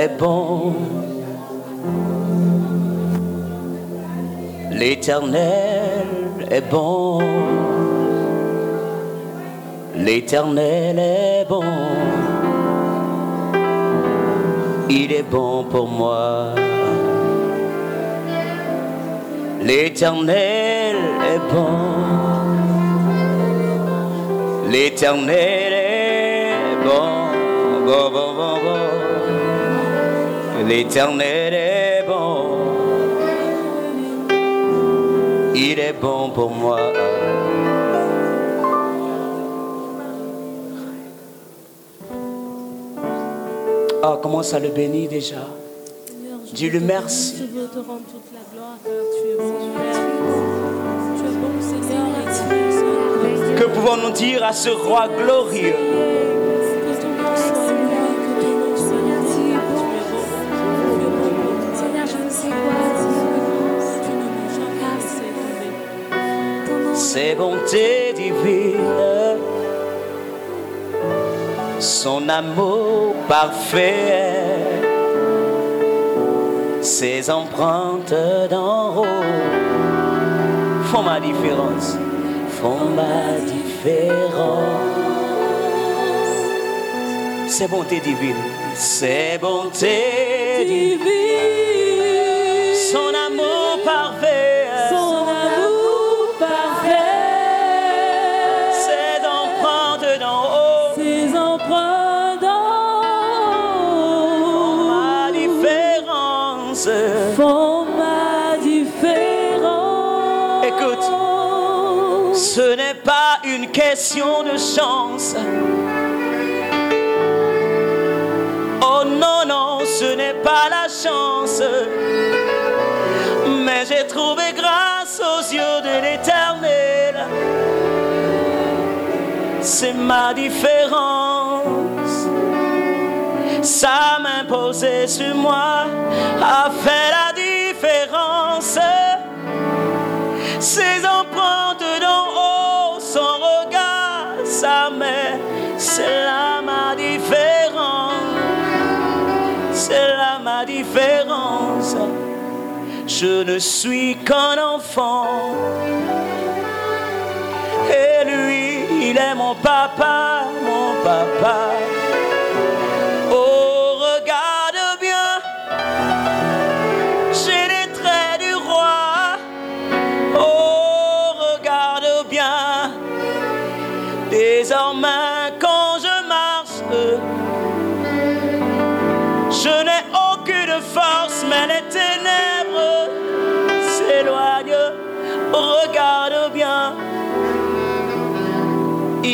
est bon. L'éternel est bon. L'éternel est bon. Il est bon pour moi. L'éternel est bon. L'éternel est bon. Bon, L'éternel est bon. Il est bon pour moi. Ah, comment ça le bénit déjà? Dis-le merci. Je veux te rendre toute la gloire car tu es bon. Tu es bon, Seigneur, et tu es Que pouvons-nous dire à ce roi glorieux? Son amour parfait, ses empreintes d'en haut font ma différence, font ma différence. Ses bontés divines, ses bontés divines, de chance. Oh non, non, ce n'est pas la chance. Mais j'ai trouvé grâce aux yeux de l'éternel. C'est ma différence. Main posée sur moi fait Je ne suis qu'un enfant. Et lui, il est mon papa, mon papa.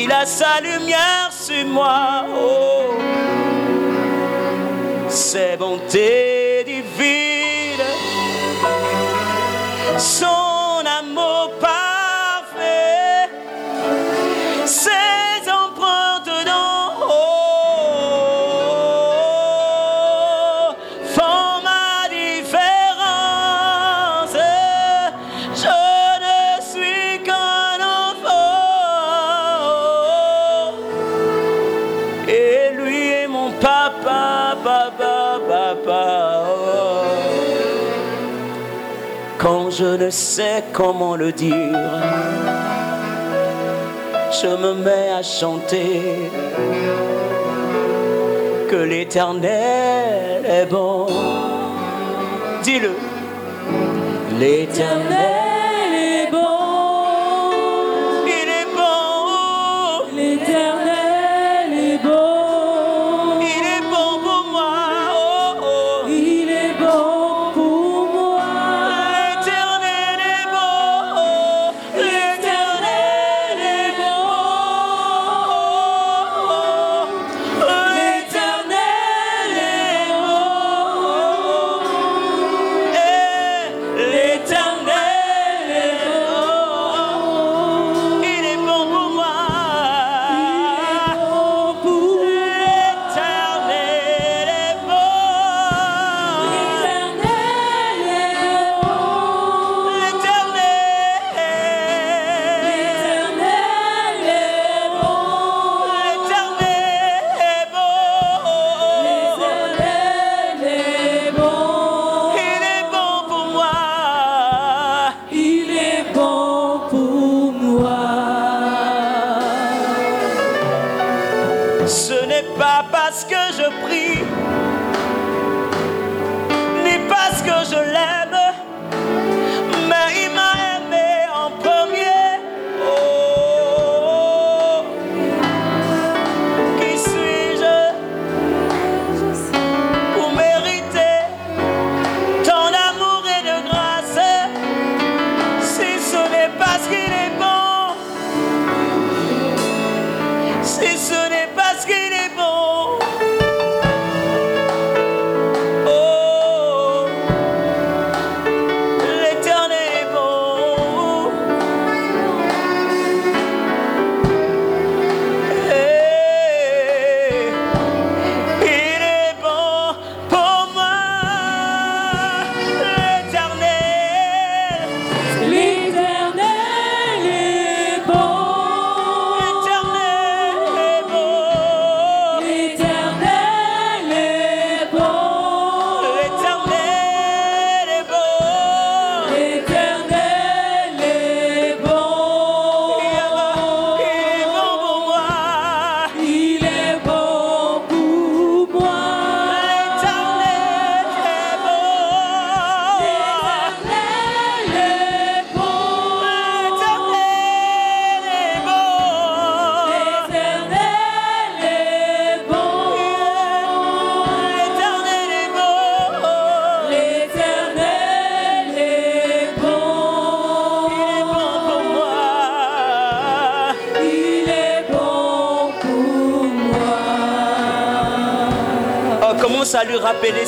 Il a sa lumière sur moi. Oh, ses bontés ne sais comment le dire, je me mets à chanter que l'éternel est bon. Dis-le. L'éternel, L'éternel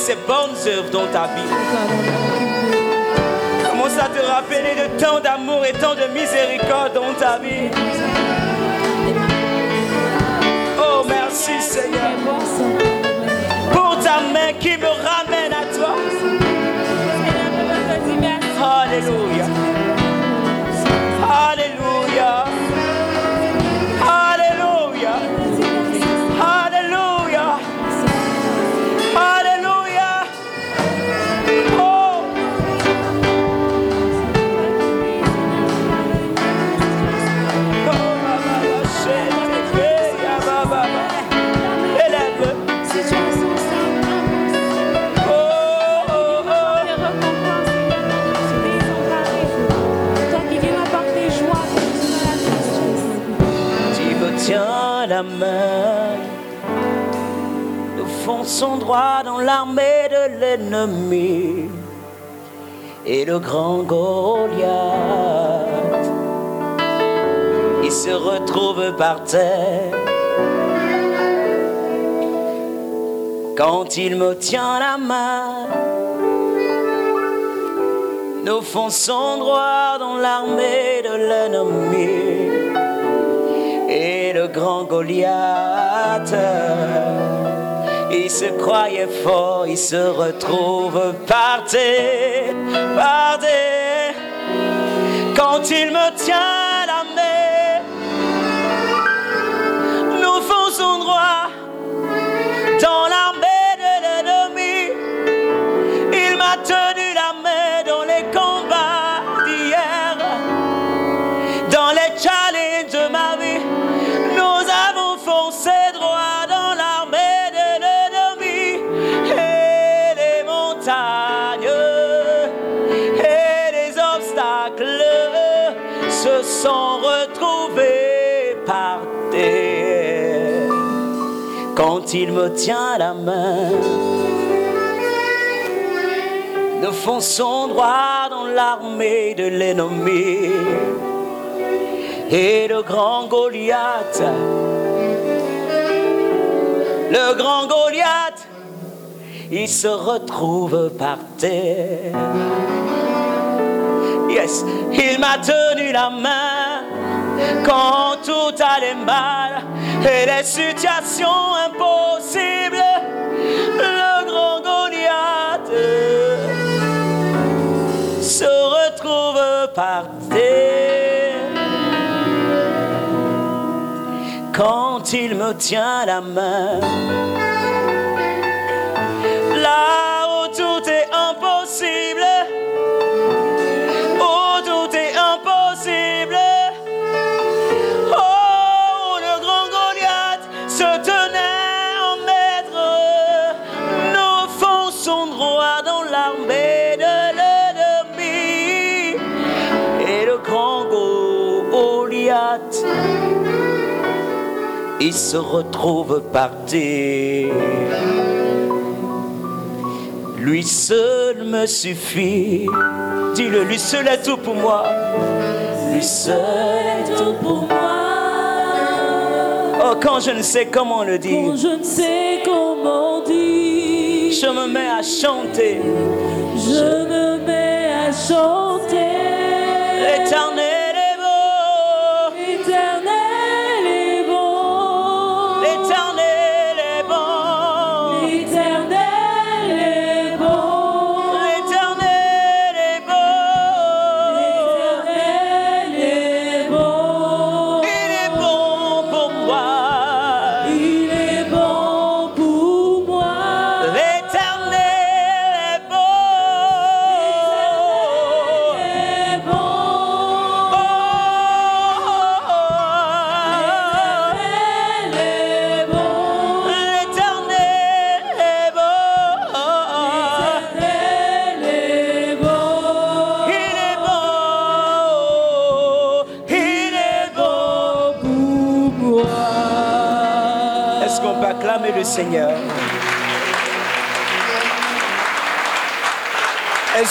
ses bonnes œuvres dans ta vie. Fonçons droit dans l'armée de l'ennemi. Et le grand Goliath, il se retrouve par terre. Quand il me tient la main, nous fonçons droit dans l'armée de l'ennemi et le grand Goliath. Il se croyait fort, il se retrouve par terre, par terre. Quand il me tient me tient la main. Nous fonçons droit dans l'armée de l'ennemi. Et le grand Goliath, le grand Goliath, il se retrouve par terre. Yes, il m'a tenu la main quand tout allait mal et les situations impossibles. Quand il me tient la main. Il se retrouve par terre. Lui seul me suffit. Dis-le, lui seul est tout pour moi. Lui seul est tout pour moi. Oh, quand je ne sais comment le dire, Je ne sais comment dire, je me mets à chanter. je me mets à chanter.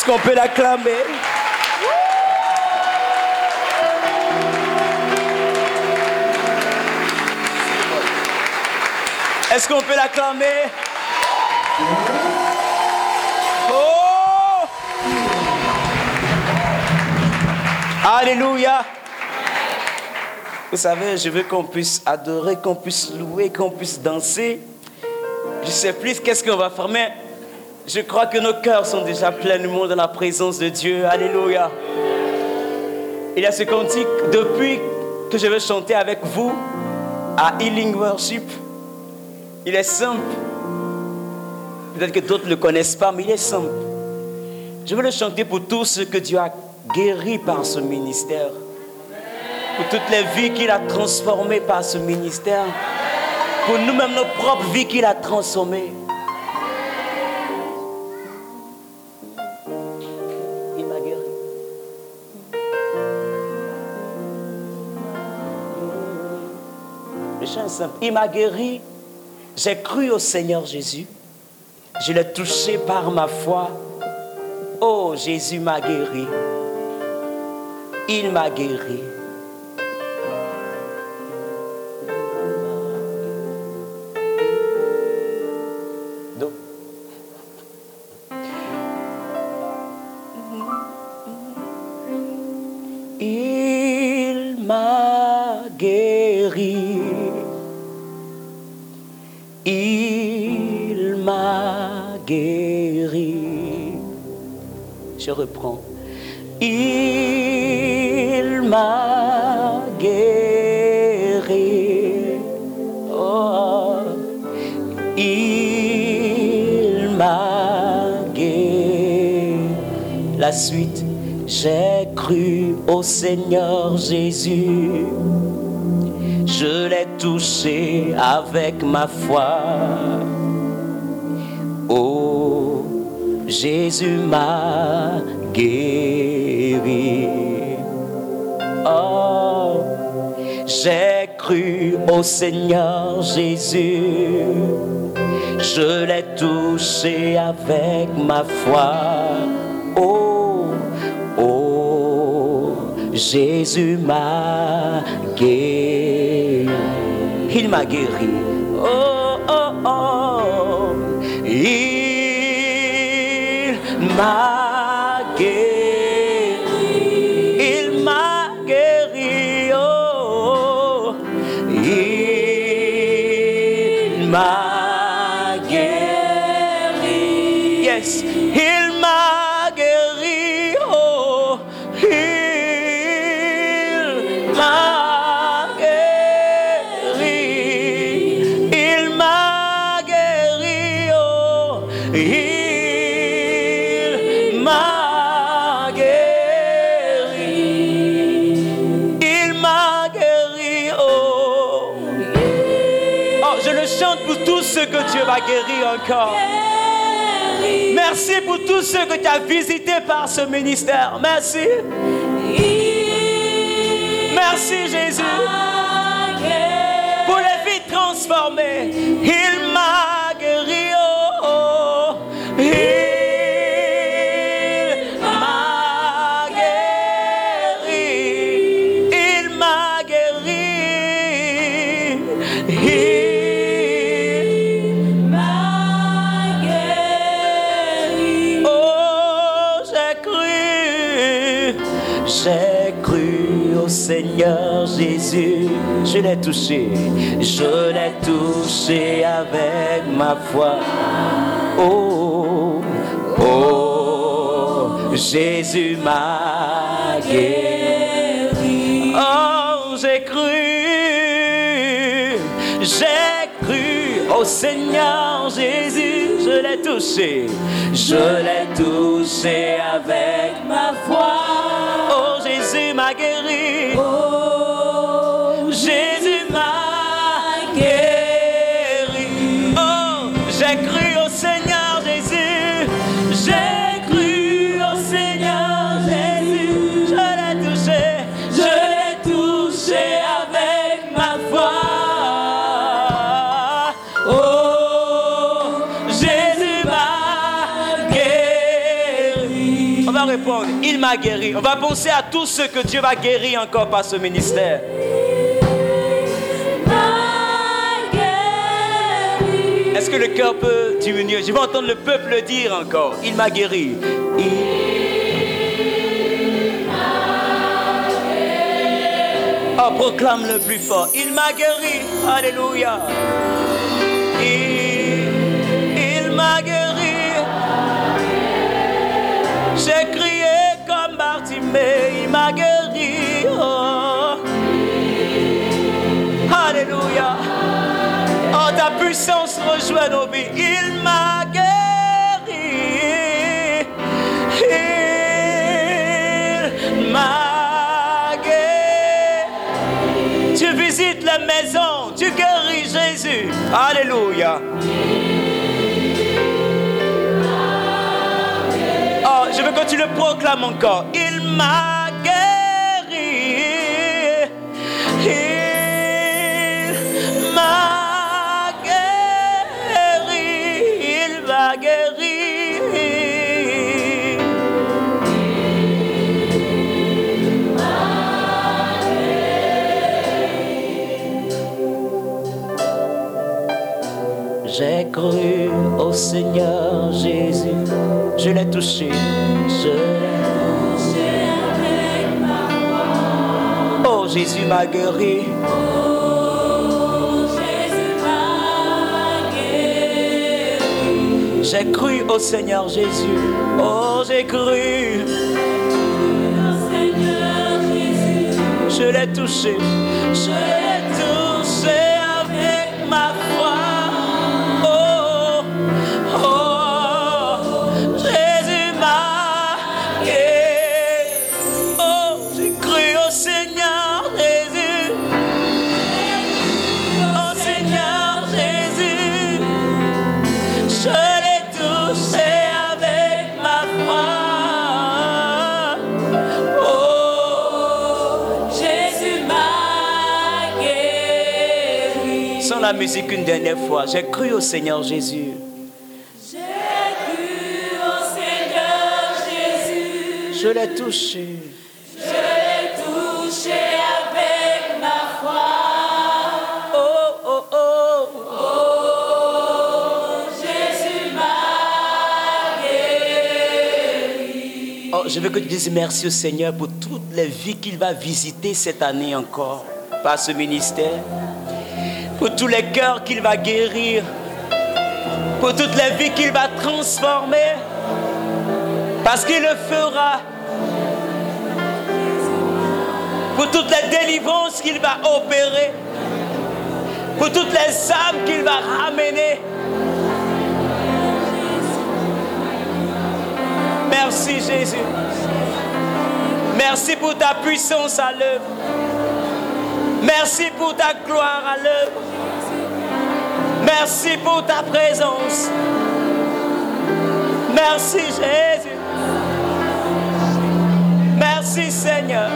Qu'on peut l'acclamer Est-ce qu'on peut l'acclamer Oh! Alléluia. Vous savez, je veux qu'on puisse adorer, qu'on puisse louer, qu'on puisse danser. Je sais plus qu'est-ce qu'on va faire, je crois que nos cœurs sont déjà pleinement dans la présence de Dieu. Alléluia. Il y a ce cantique, depuis que je vais chanter avec vous à Healing Worship, il est simple. Peut-être que d'autres ne le connaissent pas, mais il est simple. Je veux le chanter pour tous ceux que Dieu a guéris par ce ministère. Pour toutes les vies qu'il a transformées par ce ministère. Pour nous-mêmes, nos propres vies qu'il a transformées. Il m'a guéri. J'ai cru au Seigneur Jésus. Je l'ai touché par ma foi. Oh, Jésus m'a guéri. Il m'a guéri. J'ai cru au Seigneur Jésus. Je l'ai touché avec ma foi. Oh, Jésus m'a guéri. Oh, j'ai cru au Seigneur Jésus. Je l'ai touché avec ma foi. Jésus m'a guéri. Il m'a guéri. Oh, oh, oh. Il m'a guéri. Il m'a guéri. Oh, il m'a guéri. Yes, guérir encore. Merci pour tous ceux que tu as visités par ce ministère. Merci. Merci je l'ai touché avec ma foi. Oh, oh, Jésus m'a guéri. Oh, j'ai cru, j'ai cru au Seigneur Jésus, je l'ai touché, je l'ai touché avec ma foi. Oh, Jésus m'a guéri. Oh, On va penser à tous ceux que Dieu va guérir encore par ce ministère. Est-ce que le cœur peut diminuer? Je vais entendre le peuple le dire encore. Il m'a guéri. Oh, proclame le plus fort. Il m'a guéri. Alléluia. Il, m'a guéri. Il m'a guéri. Oh. Alléluia. Oh, ta puissance rejoint nos vies. Il m'a guéri. Il m'a guéri. Tu visites la maison. Tu guéris Jésus. Alléluia. Oh, je veux que tu le proclames encore. Il m'a Seigneur Jésus, je l'ai touché, je l'ai touché ma voix. Oh, Jésus m'a guéri. J'ai cru au Seigneur Jésus. Oh, j'ai cru. Je l'ai touché la musique une dernière fois, j'ai cru au Seigneur Jésus. J'ai cru au Seigneur Jésus. Je l'ai touché. Je l'ai touché avec ma foi. Oh, oh, oh. Oh, Jésus m'a guéri. Je veux que tu dises merci au Seigneur pour toutes les vies qu'il va visiter cette année encore par ce ministère. Pour tous les cœurs qu'il va guérir. Pour toutes les vies qu'il va transformer. Parce qu'il le fera. Pour toutes les délivrances qu'il va opérer. Pour toutes les âmes qu'il va ramener. Merci Jésus. Merci pour ta puissance à l'œuvre. Merci pour ta gloire à l'œuvre. Merci pour ta présence. Merci Jésus. Merci Seigneur.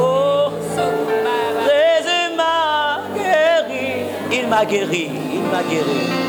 Oh, Jésus m'a guéri. Il m'a guéri. Il m'a guéri.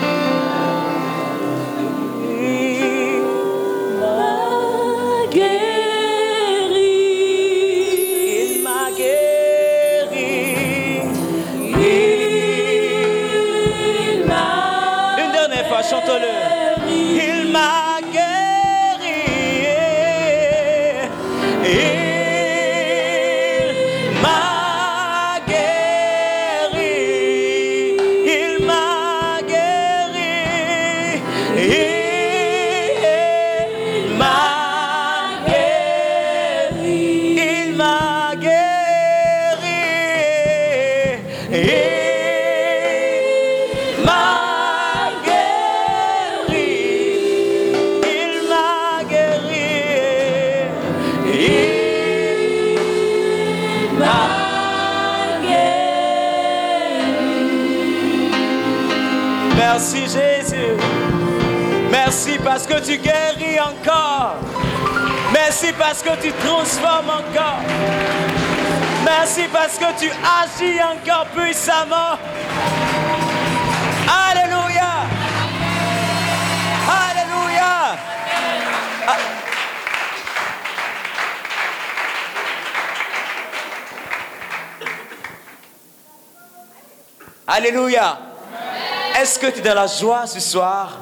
Est-ce que tu es dans la joie ce soir?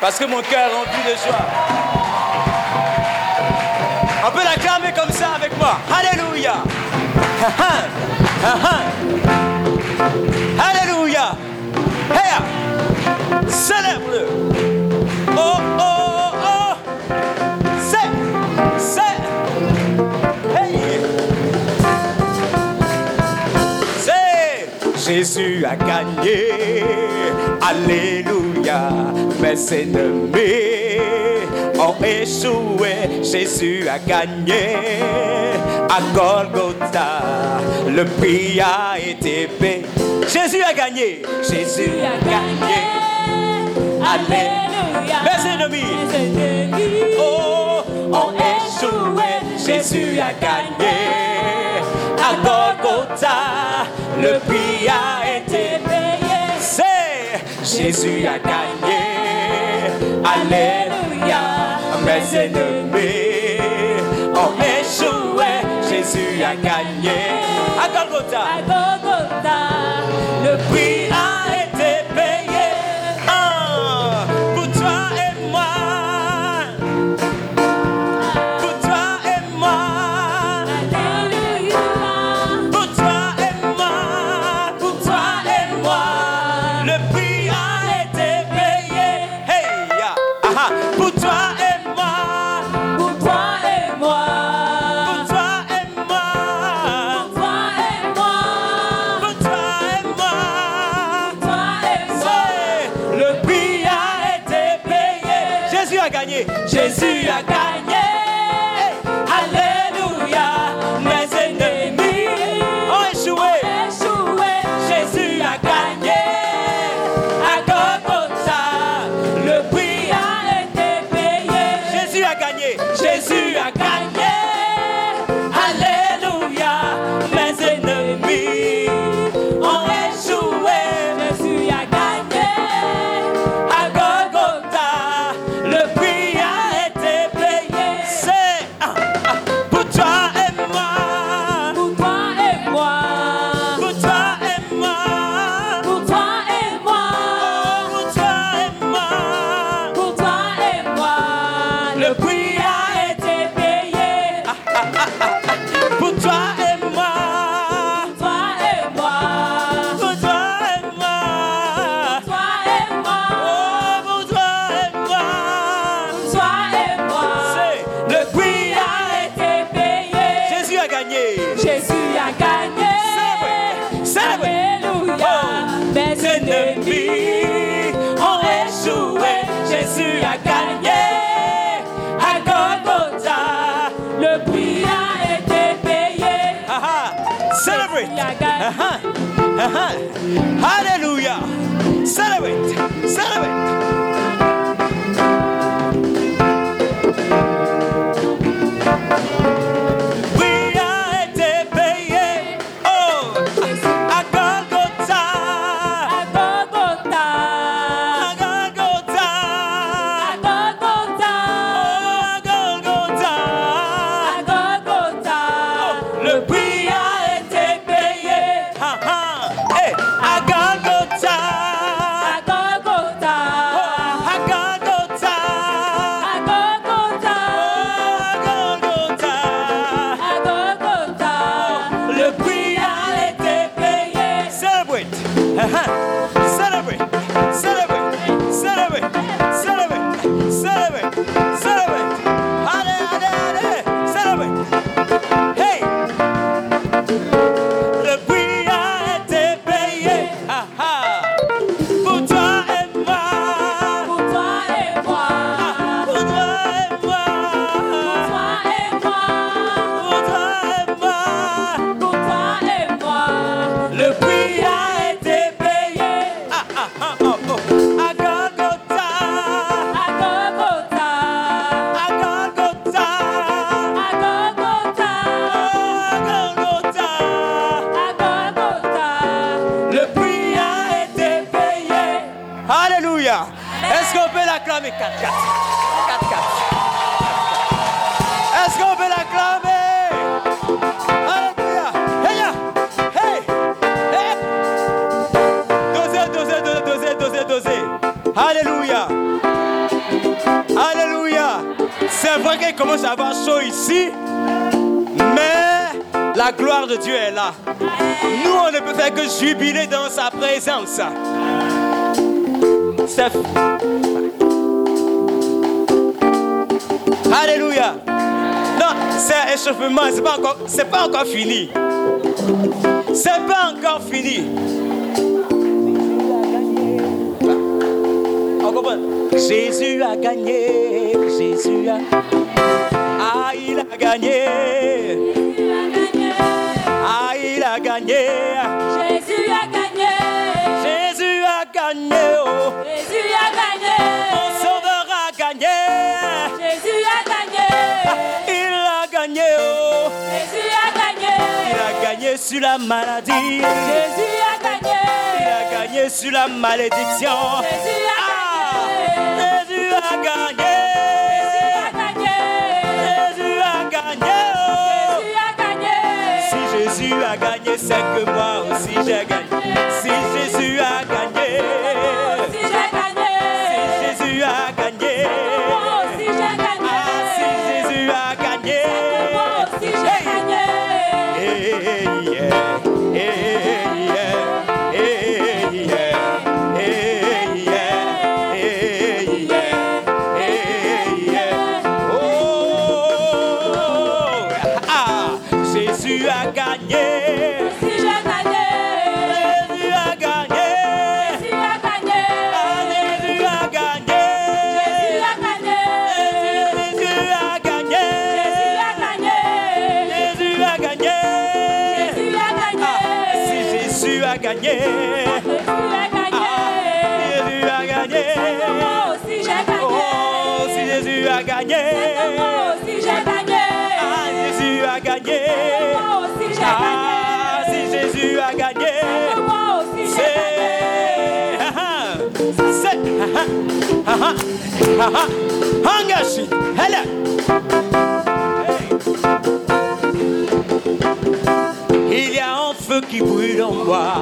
Parce que mon cœur est rempli de joie. On peut l'acclamer comme ça avec moi. Alléluia. Jésus a gagné. Alléluia, mes ennemis ont échoué. Jésus a gagné. À Golgotha, le prix a été payé. Jésus a gagné. Jésus a gagné. Alléluia. Mes ennemis, oh, ont échoué. Jésus a gagné. À Golgotha le prix a été payé. Jésus a gagné. Alléluia. Mes ennemis ont échoué. Jésus a gagné. À Golgotha. À Golgotha. Le prix Uh-huh. Uh-huh. Hallelujah. Celebrate. Celebrate. sur la maladie. Jésus a gagné. Il a gagné sur la malédiction. Jésus a ah! gagné. Gagné. Jésus a gagné. Jésus a gagné. Si Jésus a gagné, c'est que moi aussi j'ai gagné. Si Jésus a gagné. a gagné. Jésus a gagné. Ah, Jésus a gagné. Moi aussi j'ai gagné. Oh, si Jésus a gagné. Moi aussi j'ai gagné. Ah, Jésus a gagné. Moi aussi j'ai gagné. Ah, si Jésus a gagné. Moi aussi j'ai gagné. C'est. Ah ah. Ah ah. Engage. Hello. qui brûle en moi.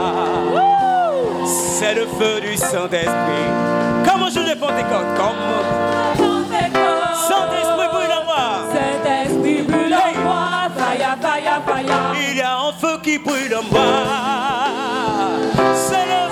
C'est le feu du Saint-Esprit. Comme au jour de Pentecôte, comme. Saint-Esprit brûle en moi. Saint-Esprit brûle en moi. Il y a un feu qui brûle en moi. C'est le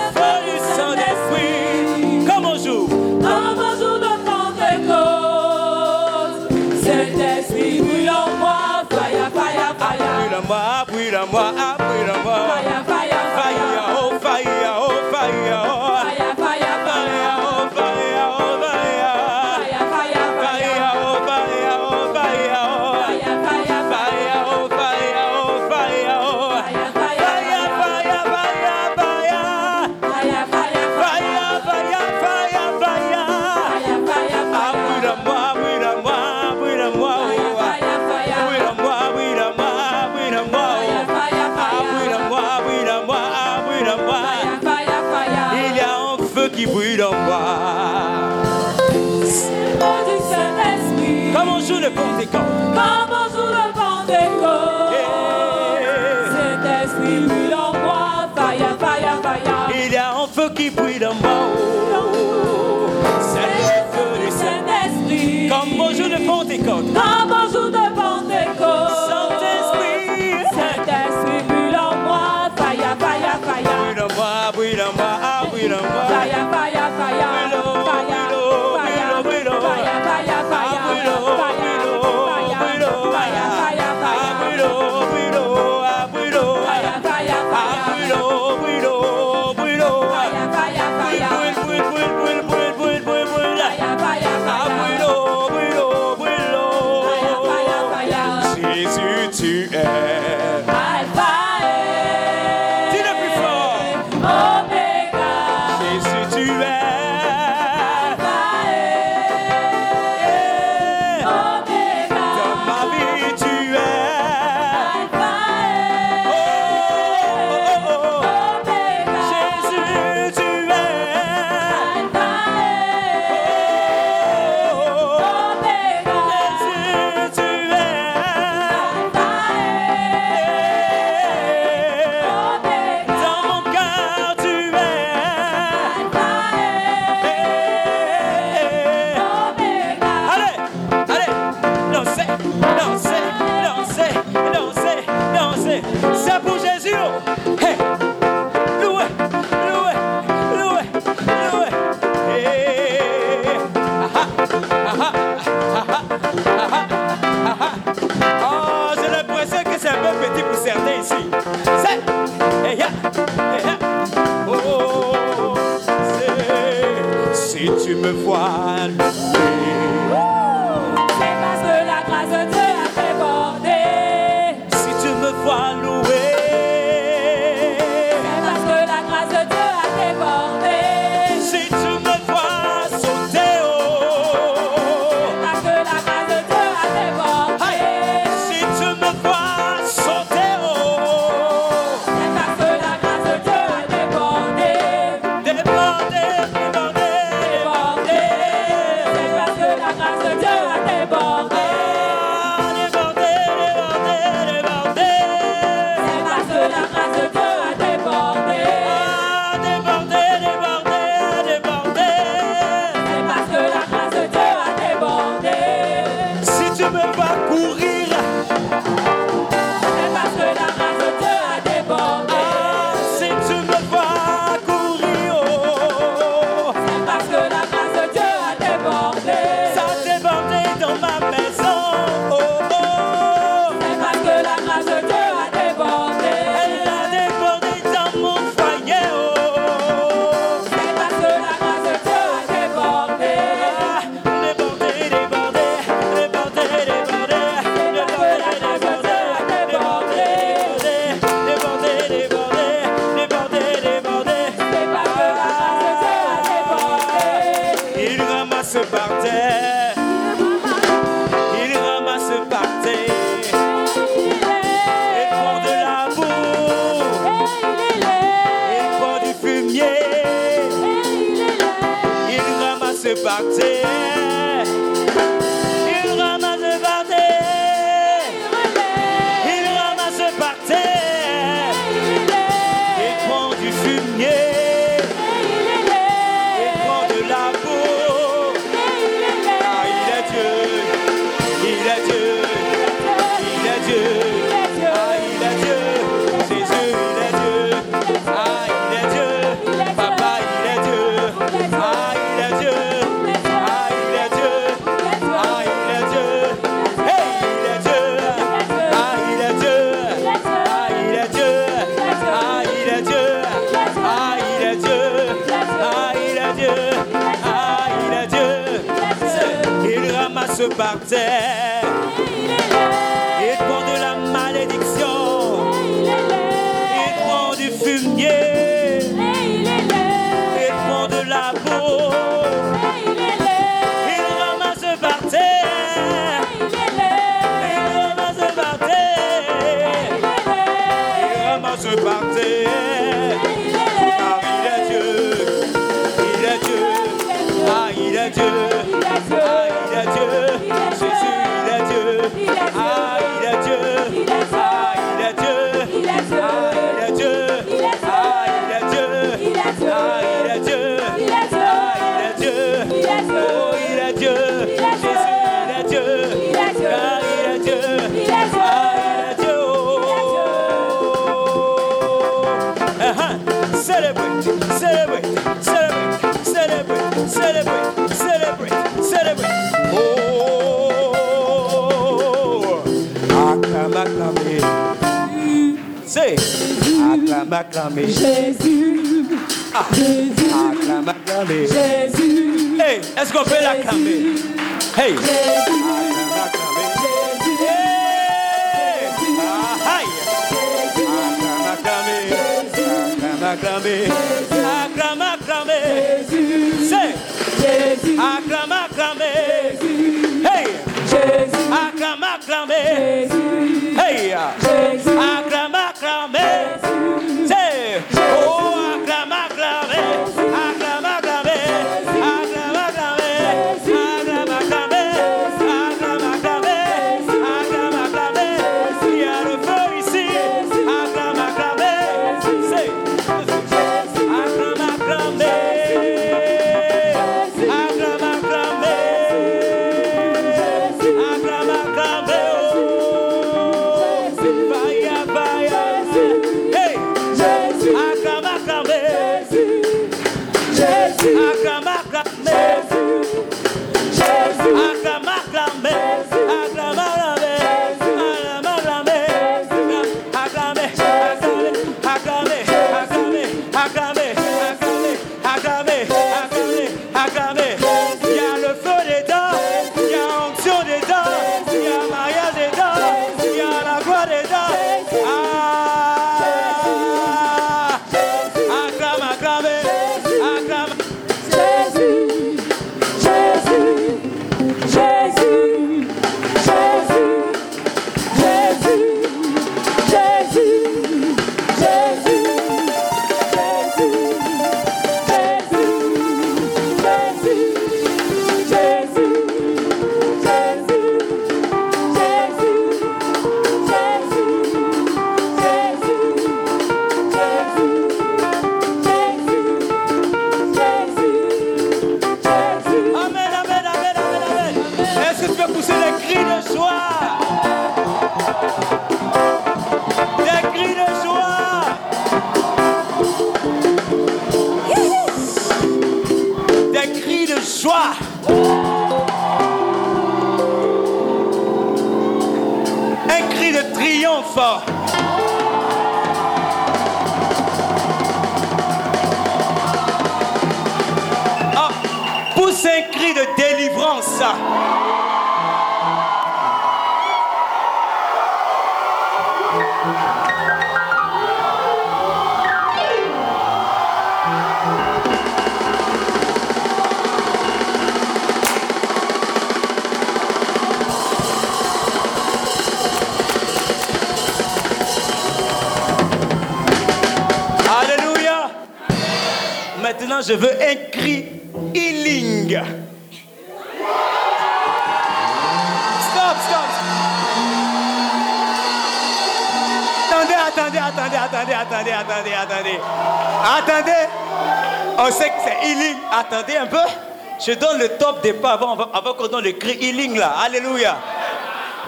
Je donne le top départ avant, avant, qu'on donne le cri healing là. Alléluia.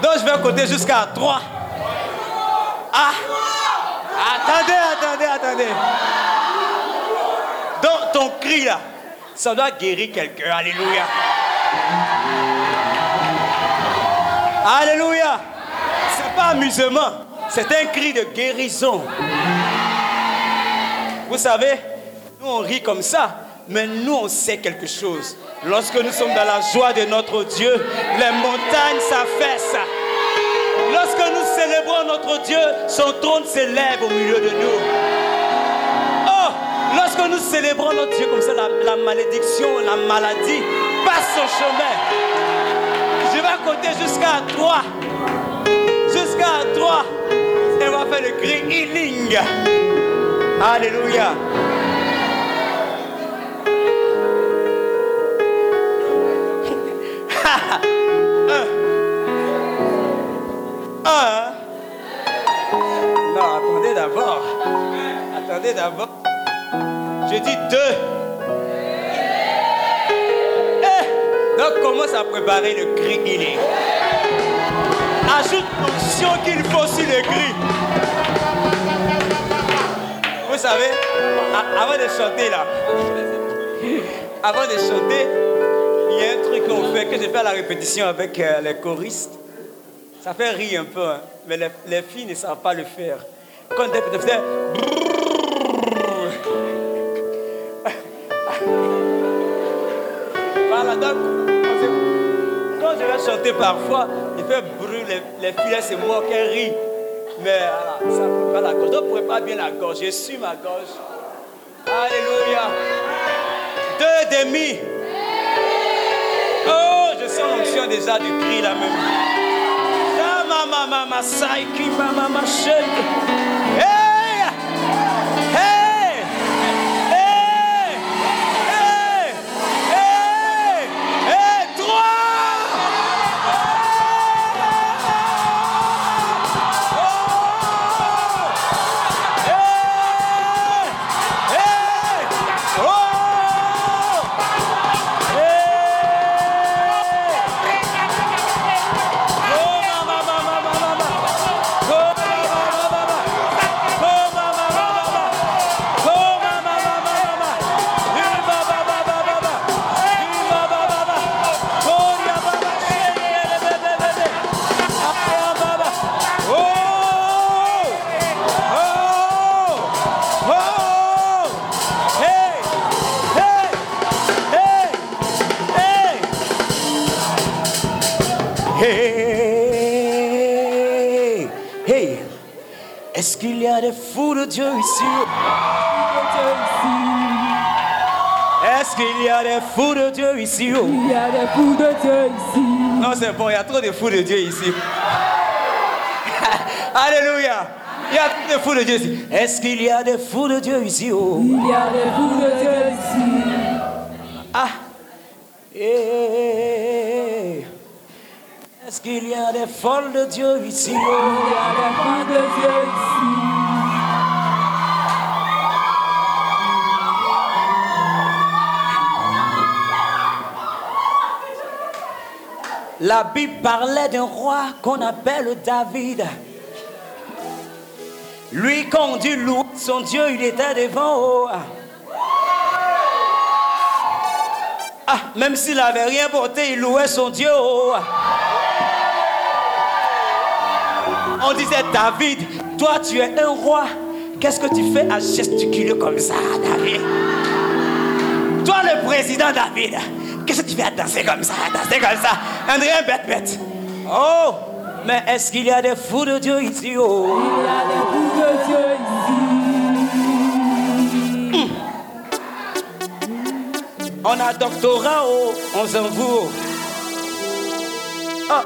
Donc je vais compter jusqu'à 3. Ah. Attendez, attendez, attendez. Donc ton cri là, ça doit guérir quelqu'un. Alléluia. Alléluia. C'est pas amusement, c'est un cri de guérison. Vous savez, nous on rit comme ça, mais nous on sait quelque chose. Lorsque nous sommes dans la joie de notre Dieu, les montagnes s'affaissent. Lorsque nous célébrons notre Dieu, son trône s'élève au milieu de nous. Oh, lorsque nous célébrons notre Dieu comme ça, la, malédiction, la maladie passe son chemin. Je vais compter jusqu'à 3. Jusqu'à 3. Et on va faire le cri healing. Alléluia. À préparer le cri healing. Ajoute l'onction qu'il faut sur le cri. Vous savez, avant de chanter là, avant de chanter, il y a un truc qu'on fait, que j'ai fait à la répétition avec euh, les choristes. Ça fait rire un peu, hein, mais les, les filles ne savent pas le faire. Quand on fait Voilà, donc, vais chanter parfois, il fait bruit, les, les elles se moquent, elles rient. Mais voilà, ça prépare la gorge. Donc, prépare bien la gorge. Je suis ma gorge. Alléluia. Deux demi. Oh, je sens l'onction déjà du cri là même. Fous de Dieu ici? oh? Il y a des fous de Dieu ici. Non, c'est bon, il y a trop de fous de Dieu ici. Alléluia! Il y a trop de fous de Dieu ici. Est-ce qu'il y a des fous de Dieu ici? oh? Il y a des fous de Dieu ici. Ah! Hey. Est-ce qu'il y a des folles de Dieu ici? oh? Il y a des fous de Dieu ici. La Bible parlait d'un roi qu'on appelle David. Lui, quand on dit louer son Dieu, il était devant. Ah, même s'il n'avait rien porté, il louait son Dieu. On disait David, toi tu es un roi. Qu'est-ce que tu fais à gesticuler comme ça, David? Toi le président David, qu'est-ce que tu fais à danser comme ça, à danser comme ça? André, bête, bête. Oh, mais est-ce qu'il y a des fous de Dieu ici oh? Il y a des fous de Dieu ici. On a doctorat, oh, on s'en fout.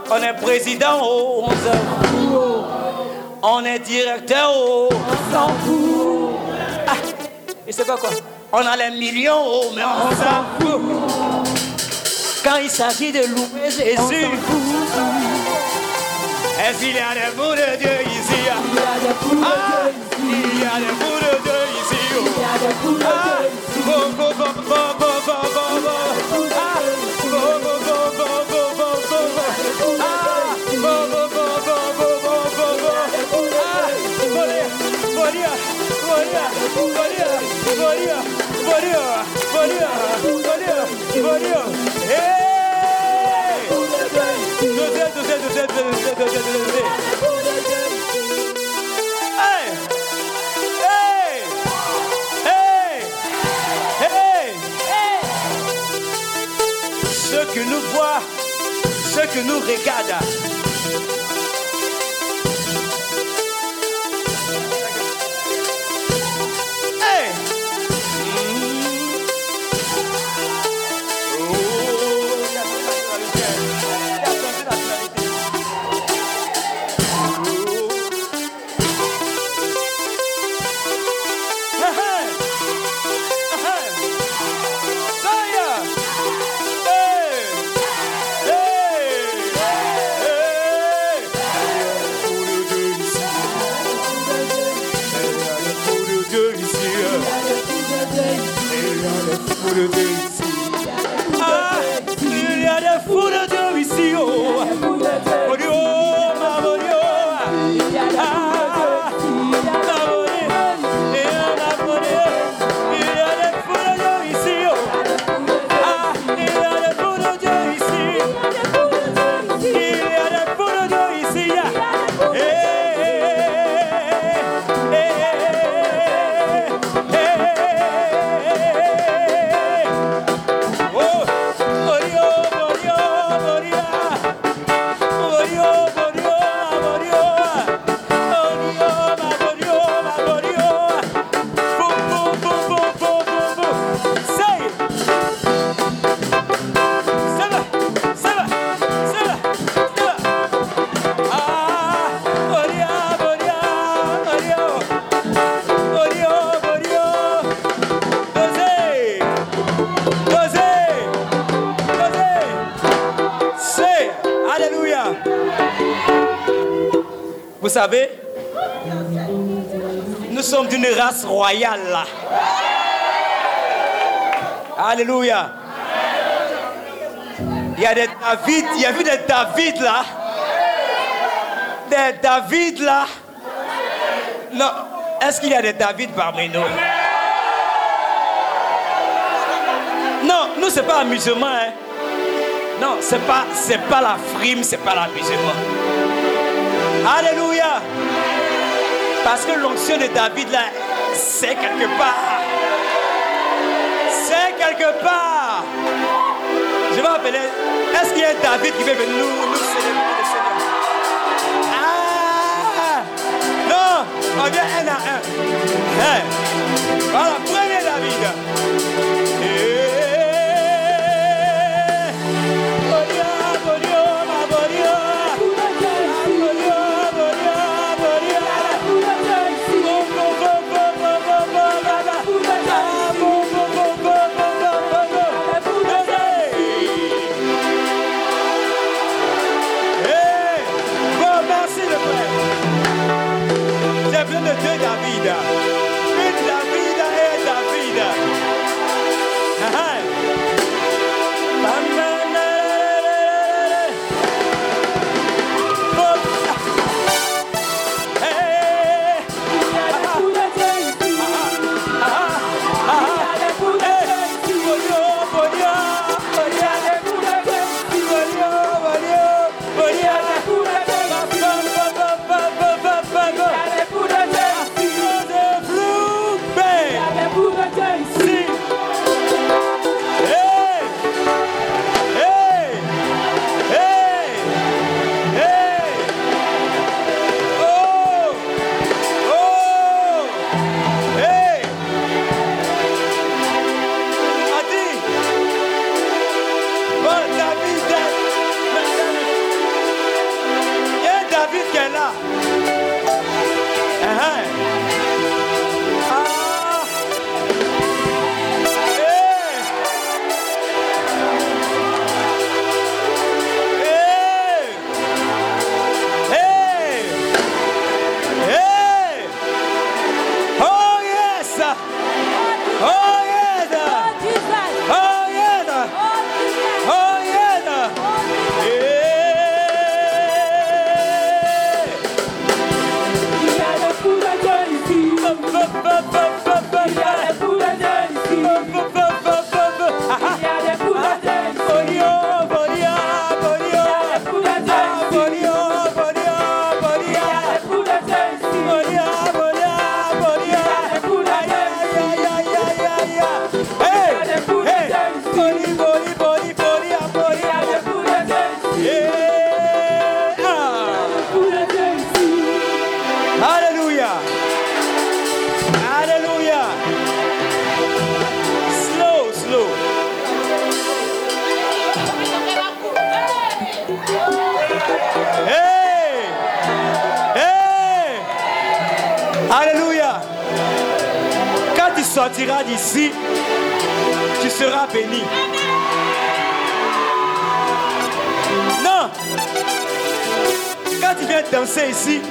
On est président, oh, on s'en fout. oh. On est directeur, oh. On s'en fout. Ah, et c'est pas quoi? On a les millions, oh, mais on s'en fout quand il s'agit de louer Jésus. Est-ce qu'il y a des mots de Dieu ici? Ah, il y a des mots de Dieu ici. Oh. Ah, oh, oh, Ce que nous voit, ce que nous regarde, everything a des David, il y a vu des David là. Des David là. Non, est-ce qu'il y a des David parmi nous? Non, nous c'est pas amusement. Hein. Non, c'est pas, c'est pas la frime, c'est pas l'amusement. Alléluia. Parce que l'onction de David là, c'est quelque part. C'est quelque part. Appeler. Est-ce qu'il y a David qui veut venir nous, nous célébrer le Seigneur? Ah! Non! On vient un à un. Hein? Voilà, d'ici, tu seras béni. Non! Quand tu viens danser ici,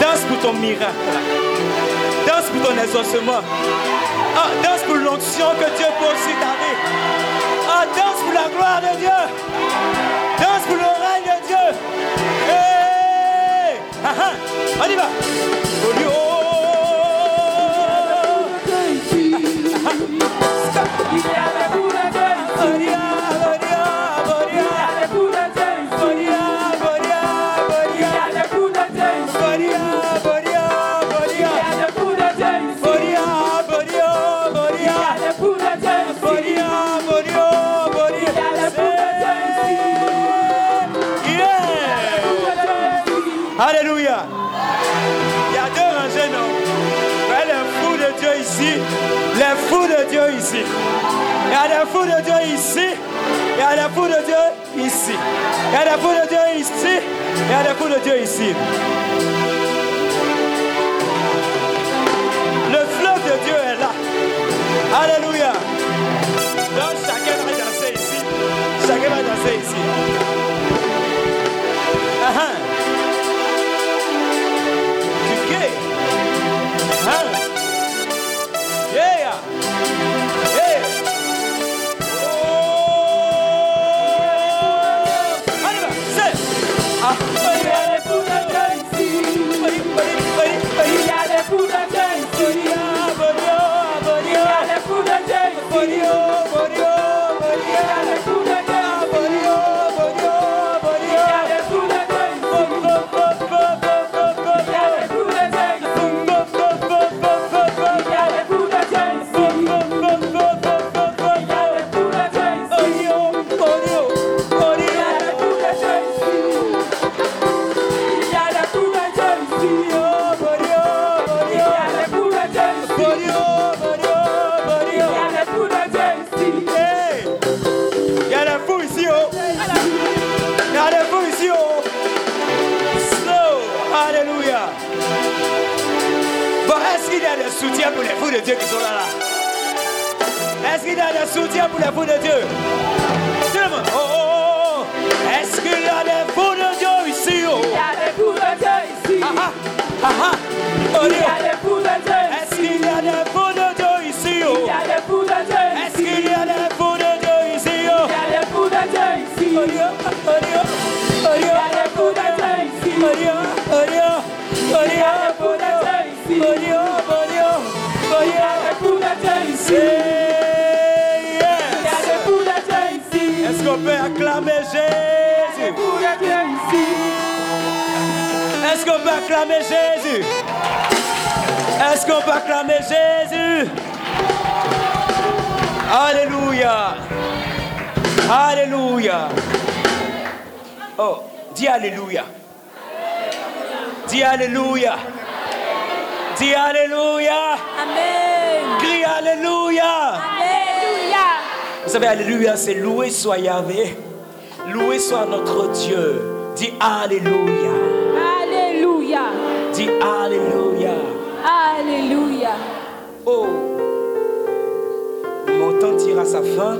danse pour ton miracle. Danse pour ton exaucement. Ah, danse pour l'onction que Dieu pose sur ta. Ah, danse pour la gloire de Dieu. Danse pour le règne de Dieu. Hey! Ah, ah, on y va. y de la locura Dieu ici. Il y a les fous de Dieu ici. Il y a les fous de Dieu ici. Il y a les fous de Dieu ici. Il y a les fous de Dieu ici. Le fleuve de Dieu est là. Alléluia. Donc chacun va danser ici. Chacun va danser ici. Oh, dis Alléluia. Dis Alléluia. Dis Alléluia. Amen. Crie Alléluia. Alléluia. Vous savez, Alléluia, c'est loué soit Yahvé. Loué soit notre Dieu. Dis Alléluia. Alléluia. Dis Alléluia. Alléluia. Oh, mon temps tire à sa fin.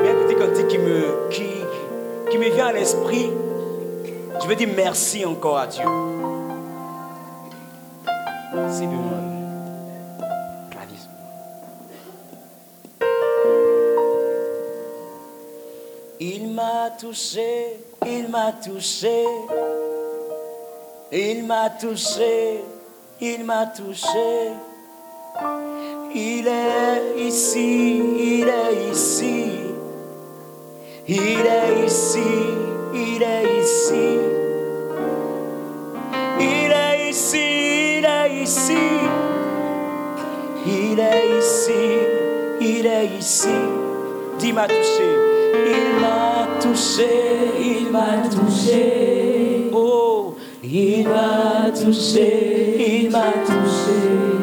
Mais un petit cantique qui me, qui, me vient à l'esprit. Je veux dire merci encore à Dieu. C'est de. Il m'a touché, il m'a touché, il m'a touché, il m'a touché. Il est ici, il est ici, il est ici, il est ici. Il est ici, il est ici, il est ici, il est ici. Dis m'a touché, il m'a touché, il m'a touché. Oh, il m'a touché, il m'a touché,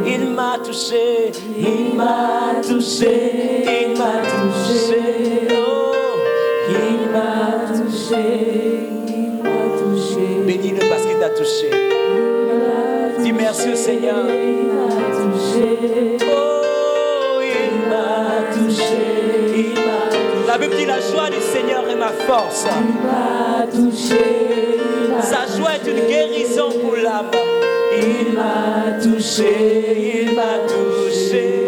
il m'a touché, il m'a touché, il m'a touché. Il touché, il touché. Bénis-le parce qu'il t'a touché. Dis merci au Seigneur. Oh, il m'a touché, il m'a touché. La Bible dit la joie du Seigneur est ma force. Sa joie est une guérison pour l'âme. Il m'a touché, il m'a touché.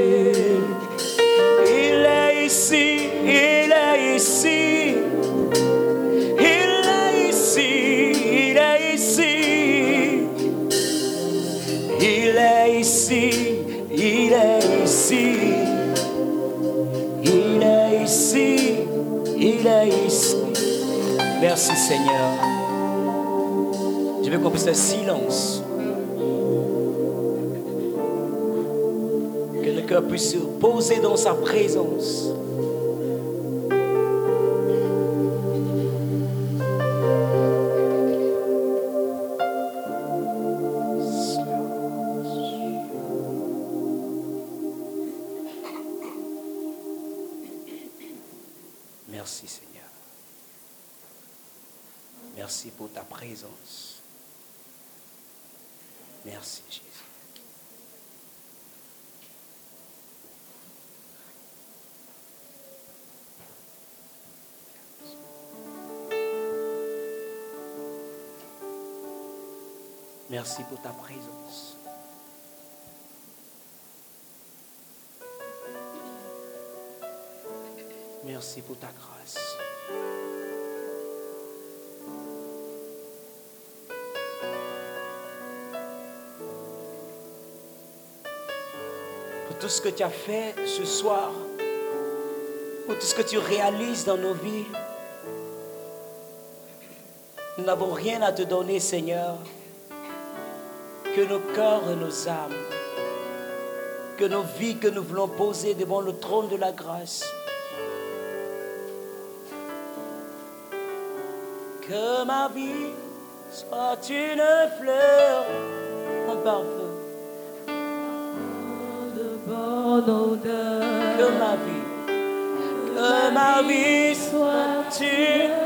Merci Seigneur. Je veux qu'on puisse faire silence. Que le cœur puisse se poser dans sa présence. Merci pour ta présence. Merci pour ta grâce. Pour tout ce que tu as fait ce soir, pour tout ce que tu réalises dans nos vies. Nous n'avons rien à te donner, Seigneur, que nos cœurs et nos âmes, que nos vies que nous voulons poser devant le trône de la grâce. Que ma vie soit une fleur, un parfum. Que ma vie, que ma vie soit une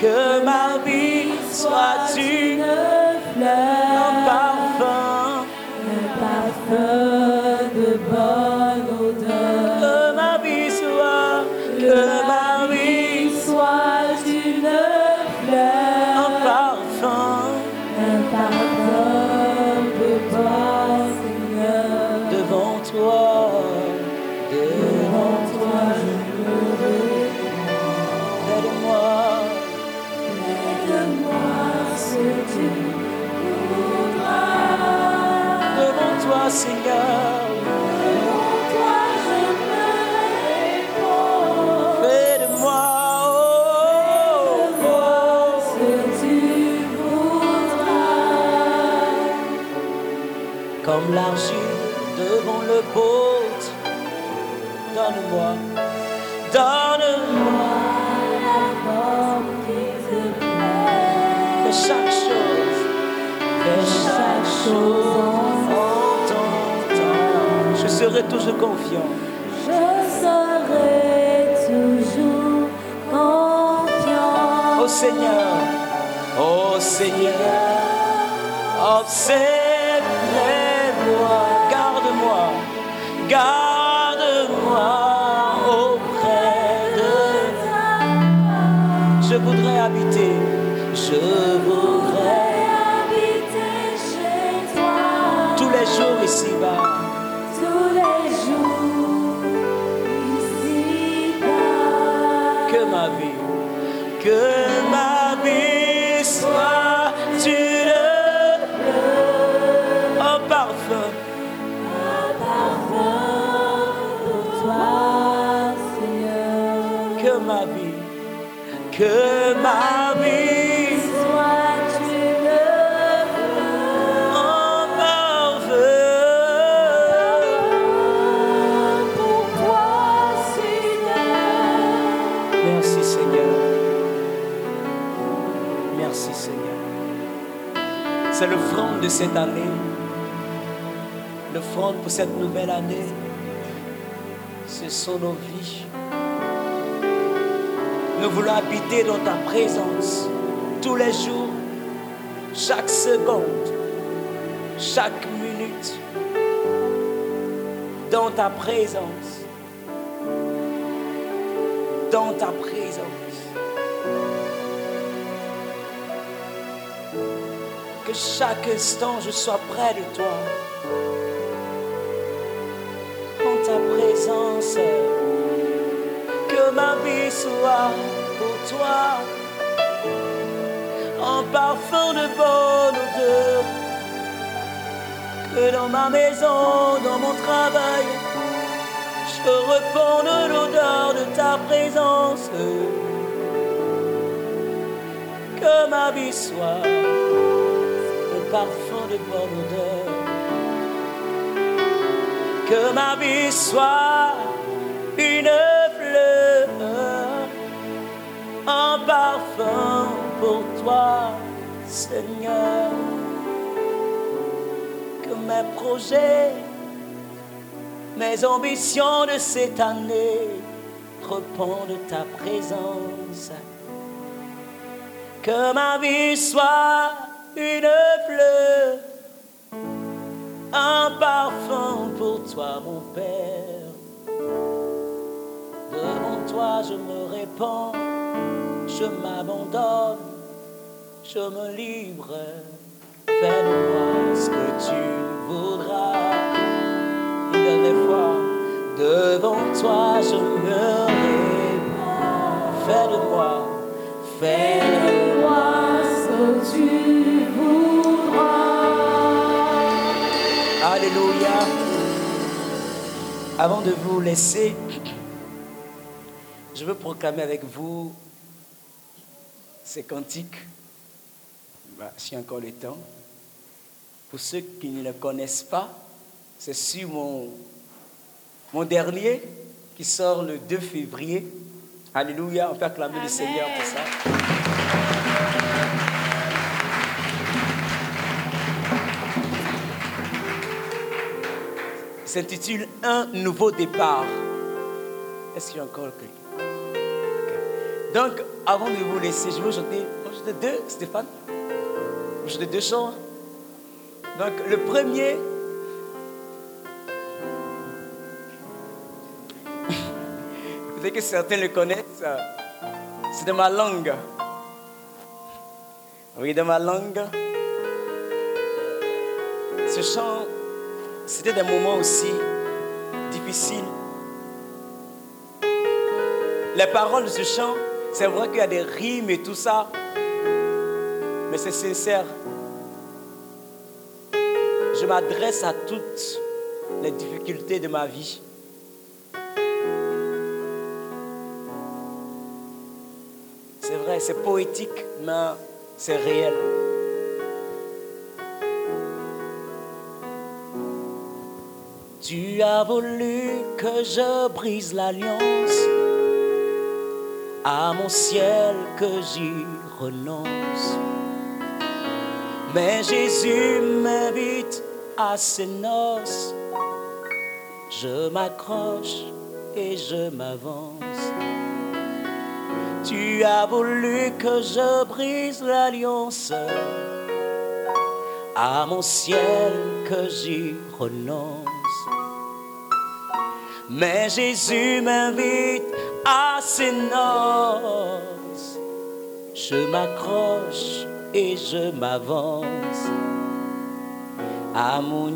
que ma vie soit une fleur, ton temps, je serai toujours confiant. toujours confiant. Ô Seigneur, ô Seigneur, observe-moi, garde-moi, garde-moi auprès de Je voudrais habiter, je cette année. L'offrande pour cette nouvelle année. Ce sont nos vies. Nous voulons habiter dans ta présence tous les jours, chaque seconde, chaque minute. Dans ta présence. Dans ta présence. Que chaque instant je sois près de toi. En ta présence. Que ma vie soit pour toi. Un parfum de bonne odeur. Que dans ma maison, dans mon travail, je de l'odeur de ta présence. Que ma vie soit Que ma vie soit une fleur, un parfum pour toi, Seigneur. Que mes projets mes ambitions de cette année répondent de ta présence. Que ma vie soit une fleur, un parfum pour toi, mon Père. Devant toi, je me répands, je m'abandonne, je me livre. Fais de moi ce que tu voudras une dernière fois. Devant toi, je me répands. Fais de moi, fais de moi. Ce que tu voudras. Avant de vous laisser, je veux proclamer avec vous ces cantiques. Bah, J'ai encore le temps. Pour ceux qui ne le connaissent pas, c'est sur mon, mon dernier qui sort le 2 février. Alléluia, on peut acclamer le Seigneur pour ça. S'intitule Un nouveau départ. Est-ce qu'il y a encore quelqu'un? Donc, avant de vous laisser, je vais vous chanter, deux, Stéphane. Vous deux chants. Donc, le premier, peut-être que certains le connaissent, euh, c'est de ma langue. Oui, de ma langue. Ce chant, c'était des moments aussi difficiles. Les paroles de ce chant, c'est vrai qu'il y a des rimes et tout ça, mais c'est sincère. Je m'adresse à toutes les difficultés de ma vie. C'est vrai, c'est poétique, mais c'est réel. Tu as voulu que je brise l'alliance, à mon ciel que j'y renonce. Mais Jésus m'invite à ses noces, je m'accroche et je m'avance. Tu as voulu que je brise l'alliance, à mon ciel que j'y renonce. Mais Jésus m'invite à ses noces. Je m'accroche et je m'avance à mon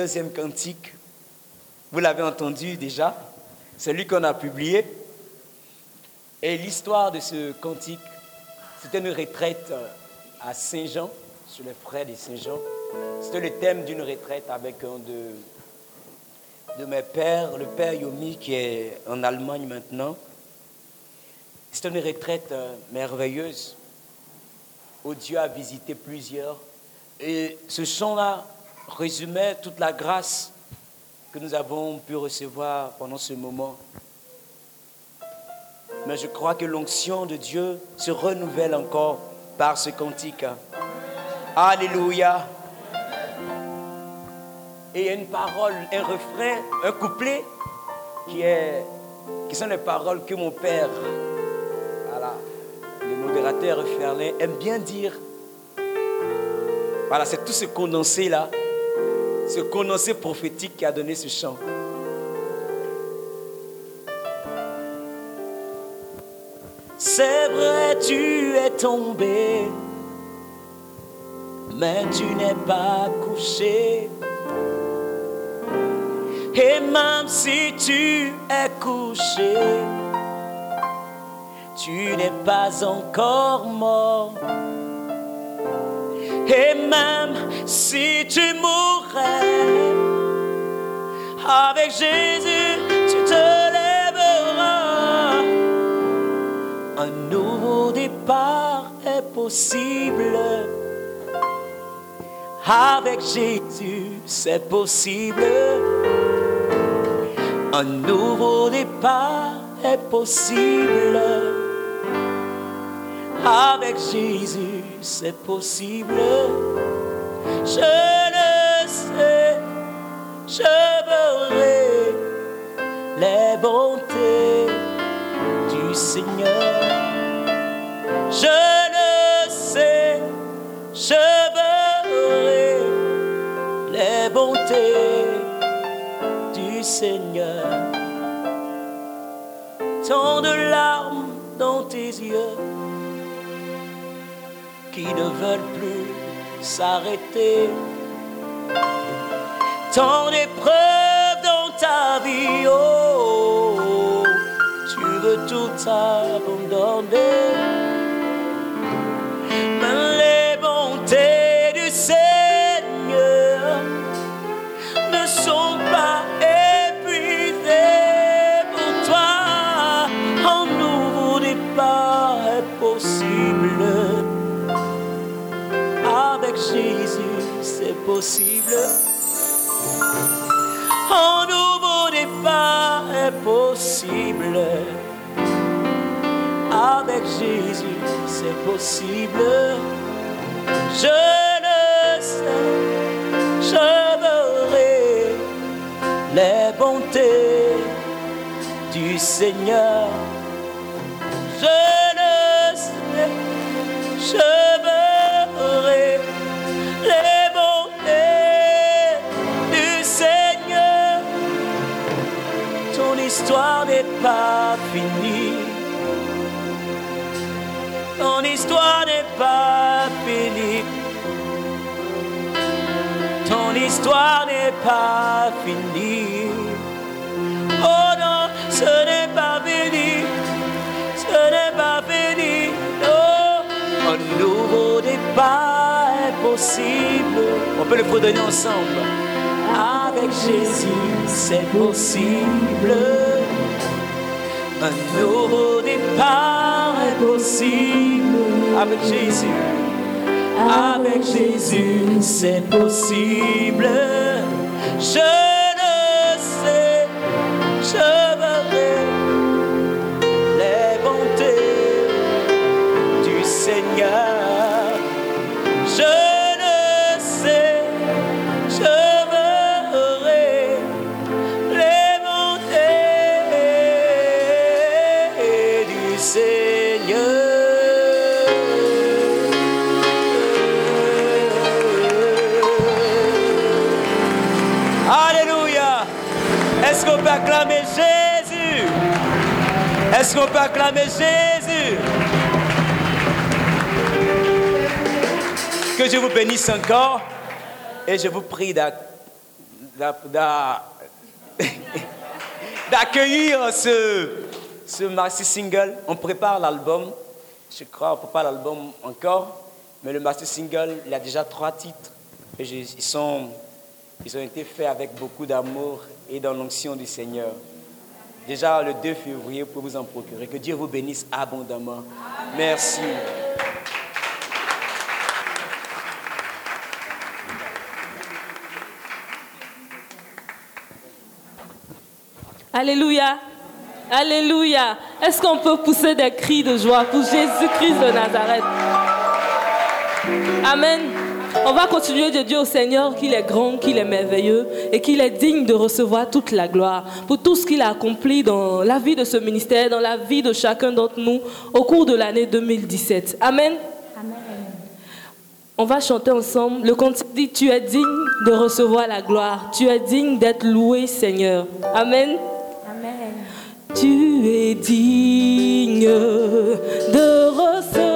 deuxième cantique, vous l'avez entendu déjà, c'est qu'on a publié. Et l'histoire de ce cantique, c'était une retraite euh, à Saint-Jean, sur les frères de Saint-Jean. C'était le thème d'une retraite avec un de, de mes pères, le père Yomi qui est en Allemagne maintenant. C'était une retraite euh, merveilleuse où Dieu a visité plusieurs. Et ce chant-là, résumait toute la grâce que nous avons pu recevoir pendant ce moment. Mais je crois que l'onction de Dieu se renouvelle encore par ce cantique. Alléluia. Et il y a une parole, un refrain, un couplet qui, est, qui sont les paroles que mon père, voilà, le modérateur Ferlin, aime bien dire. Voilà, c'est tout ce condensé là ce condensé prophétique qui a donné ce chant. C'est vrai, tu es tombé, mais tu n'es pas couché. Et même si tu es couché, tu n'es pas encore mort. Et même si tu mourrais, avec Jésus, tu te lèveras. Un nouveau départ est possible. Avec Jésus, c'est possible. Un nouveau départ est possible. Avec Jésus, c'est possible. Je le sais, je verrai les bontés du Seigneur. Ne veulent plus s'arrêter. Tant d'épreuves dans ta vie, oh, tu veux tout abandonner. C'est possible. Je le sais, je verrai les bontés du Seigneur. N'est pas finie. Ton histoire n'est pas finie. Oh non, ce n'est pas fini. Ce n'est pas fini. Oh, un nouveau départ est possible. On peut le fredonner ensemble. Avec Jésus, c'est possible. Un nouveau départ possible. Avec Jésus. Avec Jésus, c'est possible. Je Est-ce qu'on peut acclamer Jésus? Que Dieu vous bénisse encore et je vous prie d'a- d'a- d'a- d'accueillir ce, ce maxi single. On prépare l'album, je crois, on prépare l'album encore, mais le maxi single, il a déjà trois titres. Et ils ont été faits avec beaucoup d'amour et dans l'onction du Seigneur. Déjà le 2 février, pour vous en procurer. Que Dieu vous bénisse abondamment. Merci. Alléluia. Alléluia. Est-ce qu'on peut pousser des cris de joie pour Jésus-Christ de Nazareth? Amen. On va continuer de dire au Seigneur qu'il est grand, qu'il est merveilleux et qu'il est digne de recevoir toute la gloire pour tout ce qu'il a accompli dans la vie de ce ministère, dans la vie de chacun d'entre nous au cours de l'année 2017. Amen. On va chanter ensemble. Le cantique dit Tu es digne de recevoir la gloire. Tu es digne d'être loué, Seigneur. Amen. Tu es digne de recevoir.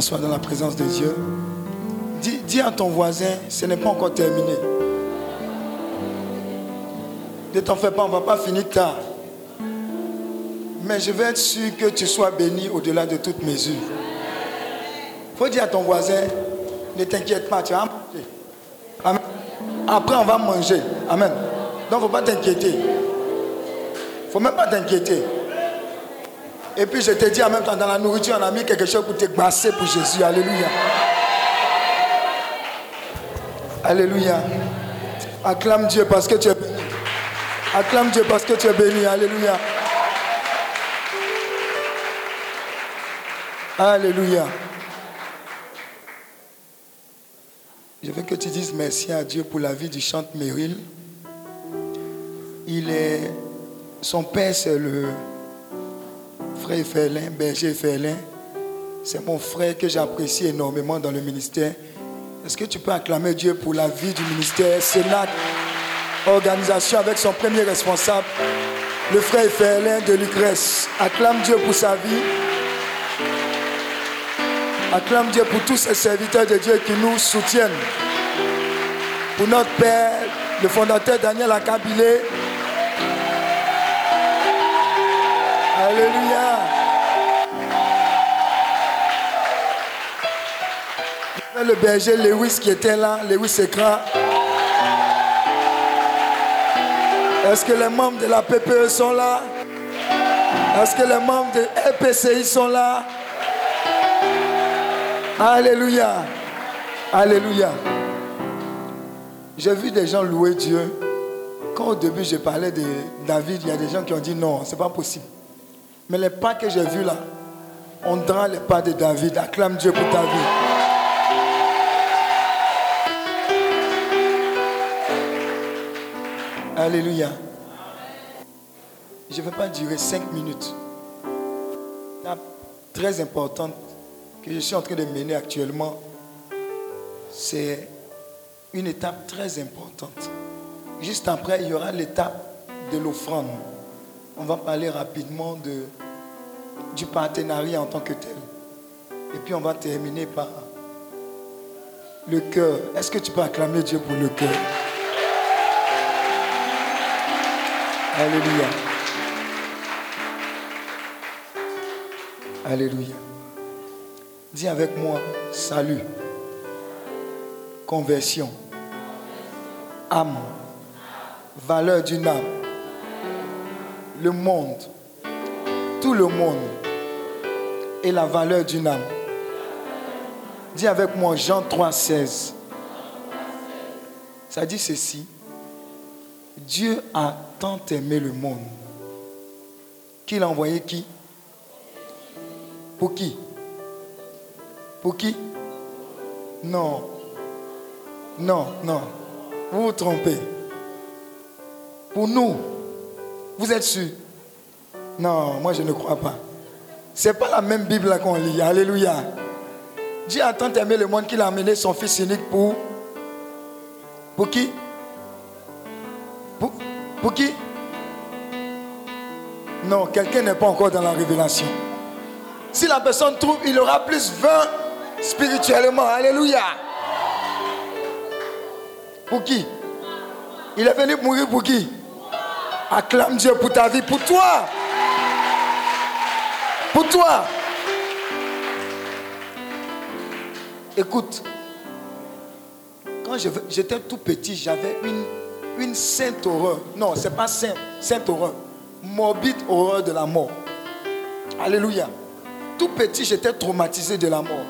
T'asseoir dans la présence de Dieu. Dis, dis à ton voisin, ce n'est pas encore terminé. Ne t'en fais pas, on ne va pas finir tard. Mais je veux être sûr que tu sois béni au-delà de toute mesure. Il faut dire à ton voisin, ne t'inquiète pas, tu vas manger. Amen. Après, on va manger. Amen. Donc, il ne faut pas t'inquiéter. Il ne faut même pas t'inquiéter. Et puis je te dis en même temps, dans la nourriture, on a mis quelque chose pour te gbasser pour Jésus. Alléluia. Alléluia. Acclame Dieu parce que tu es béni. Acclame Dieu parce que tu es béni. Alléluia. Alléluia. Je veux que tu dises merci à Dieu pour la vie du chante Meryl. Il est. Son père, c'est le frère Ferlin, berger Ferlin. C'est mon frère que j'apprécie énormément dans le ministère. Est-ce que tu peux acclamer Dieu pour la vie du ministère? Sénat, organisation avec son premier responsable, le frère Ferlin de Lucrèce. Acclame Dieu pour sa vie. Acclame Dieu pour tous ces serviteurs de Dieu qui nous soutiennent. Pour notre Père, le fondateur Daniel Akabilé. Alléluia. Le berger Lewis qui était là, Lewis Écran. Est-ce que les membres de la PPE sont là? Est-ce que les membres de LPCI sont là? Alléluia. Alléluia. J'ai vu des gens louer Dieu. Quand au début je parlais de David, il y a des gens qui ont dit non, c'est pas possible. Mais les pas que j'ai vus là, on dans les pas de David. Acclame Dieu pour ta vie. Alléluia. Je ne vais pas durer cinq minutes. étape très importante que je suis en train de mener actuellement, c'est une étape très importante. Juste après, il y aura l'étape de l'offrande. On va parler rapidement de, du partenariat en tant que tel. Et puis on va terminer par le cœur. Est-ce que tu peux acclamer Dieu pour le cœur? Alléluia. Alléluia. Dis avec moi, salut, conversion, âme, valeur d'une âme, le monde, tout le monde et la valeur d'une âme. Dis avec moi Jean 3, 16. Ça dit ceci. Dieu a tant aimé le monde qu'il a envoyé? Qui? Pour qui? Pour qui? Non. Non, non. Vous vous trompez. Pour nous. Vous êtes sûr? Non, moi je ne crois pas. C'est pas la même Bible qu'on lit. Alléluia. Dieu a tant aimé le monde qu'il a amené son fils unique pour. Pour qui? Pour, pour qui? Non, quelqu'un n'est pas encore dans la révélation. Si la personne trouve, il aura plus 20 spirituellement. Alléluia. Pour qui? Il est venu mourir pour qui? Acclame Dieu pour ta vie, pour toi. Pour toi. Écoute, quand j'étais tout petit, j'avais une, une sainte horreur. Non, c'est pas sainte, sainte horreur. Morbide horreur de la mort. Alléluia. Tout petit, j'étais traumatisé de la mort.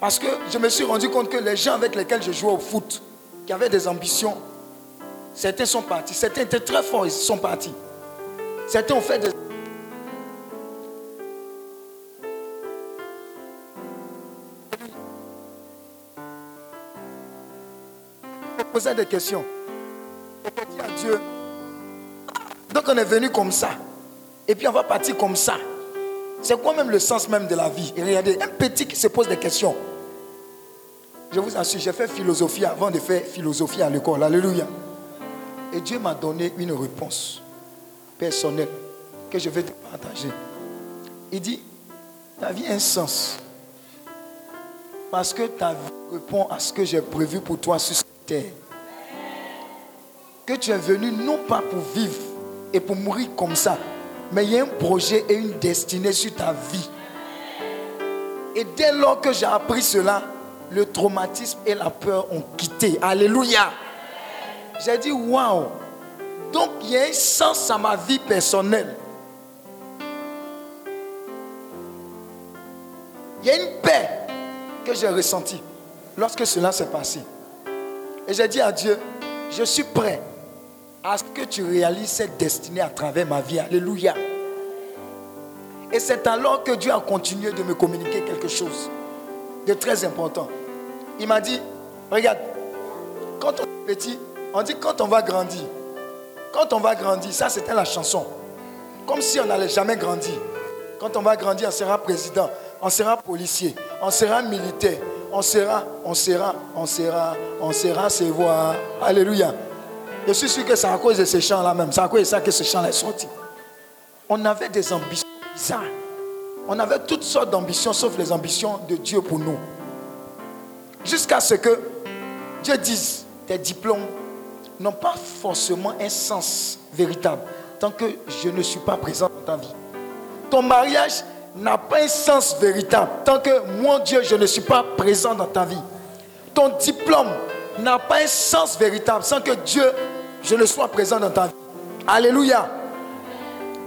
Parce que je me suis rendu compte que les gens avec lesquels je jouais au foot, qui avaient des ambitions, certains sont partis. Certains étaient très forts, ils sont partis. Certains ont fait des poser des questions. Dire à Dieu. Donc on est venu comme ça. Et puis on va partir comme ça. C'est quoi même le sens même de la vie? Et regardez, un petit qui se pose des questions. Je vous assure, j'ai fait philosophie avant de faire philosophie à l'école. Alléluia. Et Dieu m'a donné une réponse personnelle que je vais te partager. Il dit, ta vie a un sens. Parce que ta vie répond à ce que j'ai prévu pour toi sur Que tu es venu non pas pour vivre et pour mourir comme ça, mais il y a un projet et une destinée sur ta vie. Et dès lors que j'ai appris cela, le traumatisme et la peur ont quitté. Alléluia. J'ai dit, waouh. Donc il y a un sens à ma vie personnelle. Il y a une paix que j'ai ressentie lorsque cela s'est passé. Et j'ai dit à Dieu, je suis prêt à ce que tu réalises cette destinée à travers ma vie. Alléluia. Et c'est alors que Dieu a continué de me communiquer quelque chose de très important. Il m'a dit, regarde, quand on est petit, on dit quand on va grandir. Quand on va grandir, ça c'était la chanson. Comme si on n'allait jamais grandir. Quand on va grandir, on sera président, on sera policier, on sera militaire, on sera, on sera, on sera, on sera, c'est voir. Alléluia. Je suis sûr que c'est à cause de ces chants-là même. C'est à cause de ça que ce chant est sorti. On avait des ambitions bizarres. On avait toutes sortes d'ambitions, sauf les ambitions de Dieu pour nous. Jusqu'à ce que Dieu dise, tes diplômes n'ont pas forcément un sens véritable tant que je ne suis pas présent dans ta vie. Ton mariage n'a pas un sens véritable tant que moi, Dieu, je ne suis pas présent dans ta vie. Ton diplôme n'a pas un sens véritable sans que Dieu, je ne sois présent dans ta vie. Alléluia.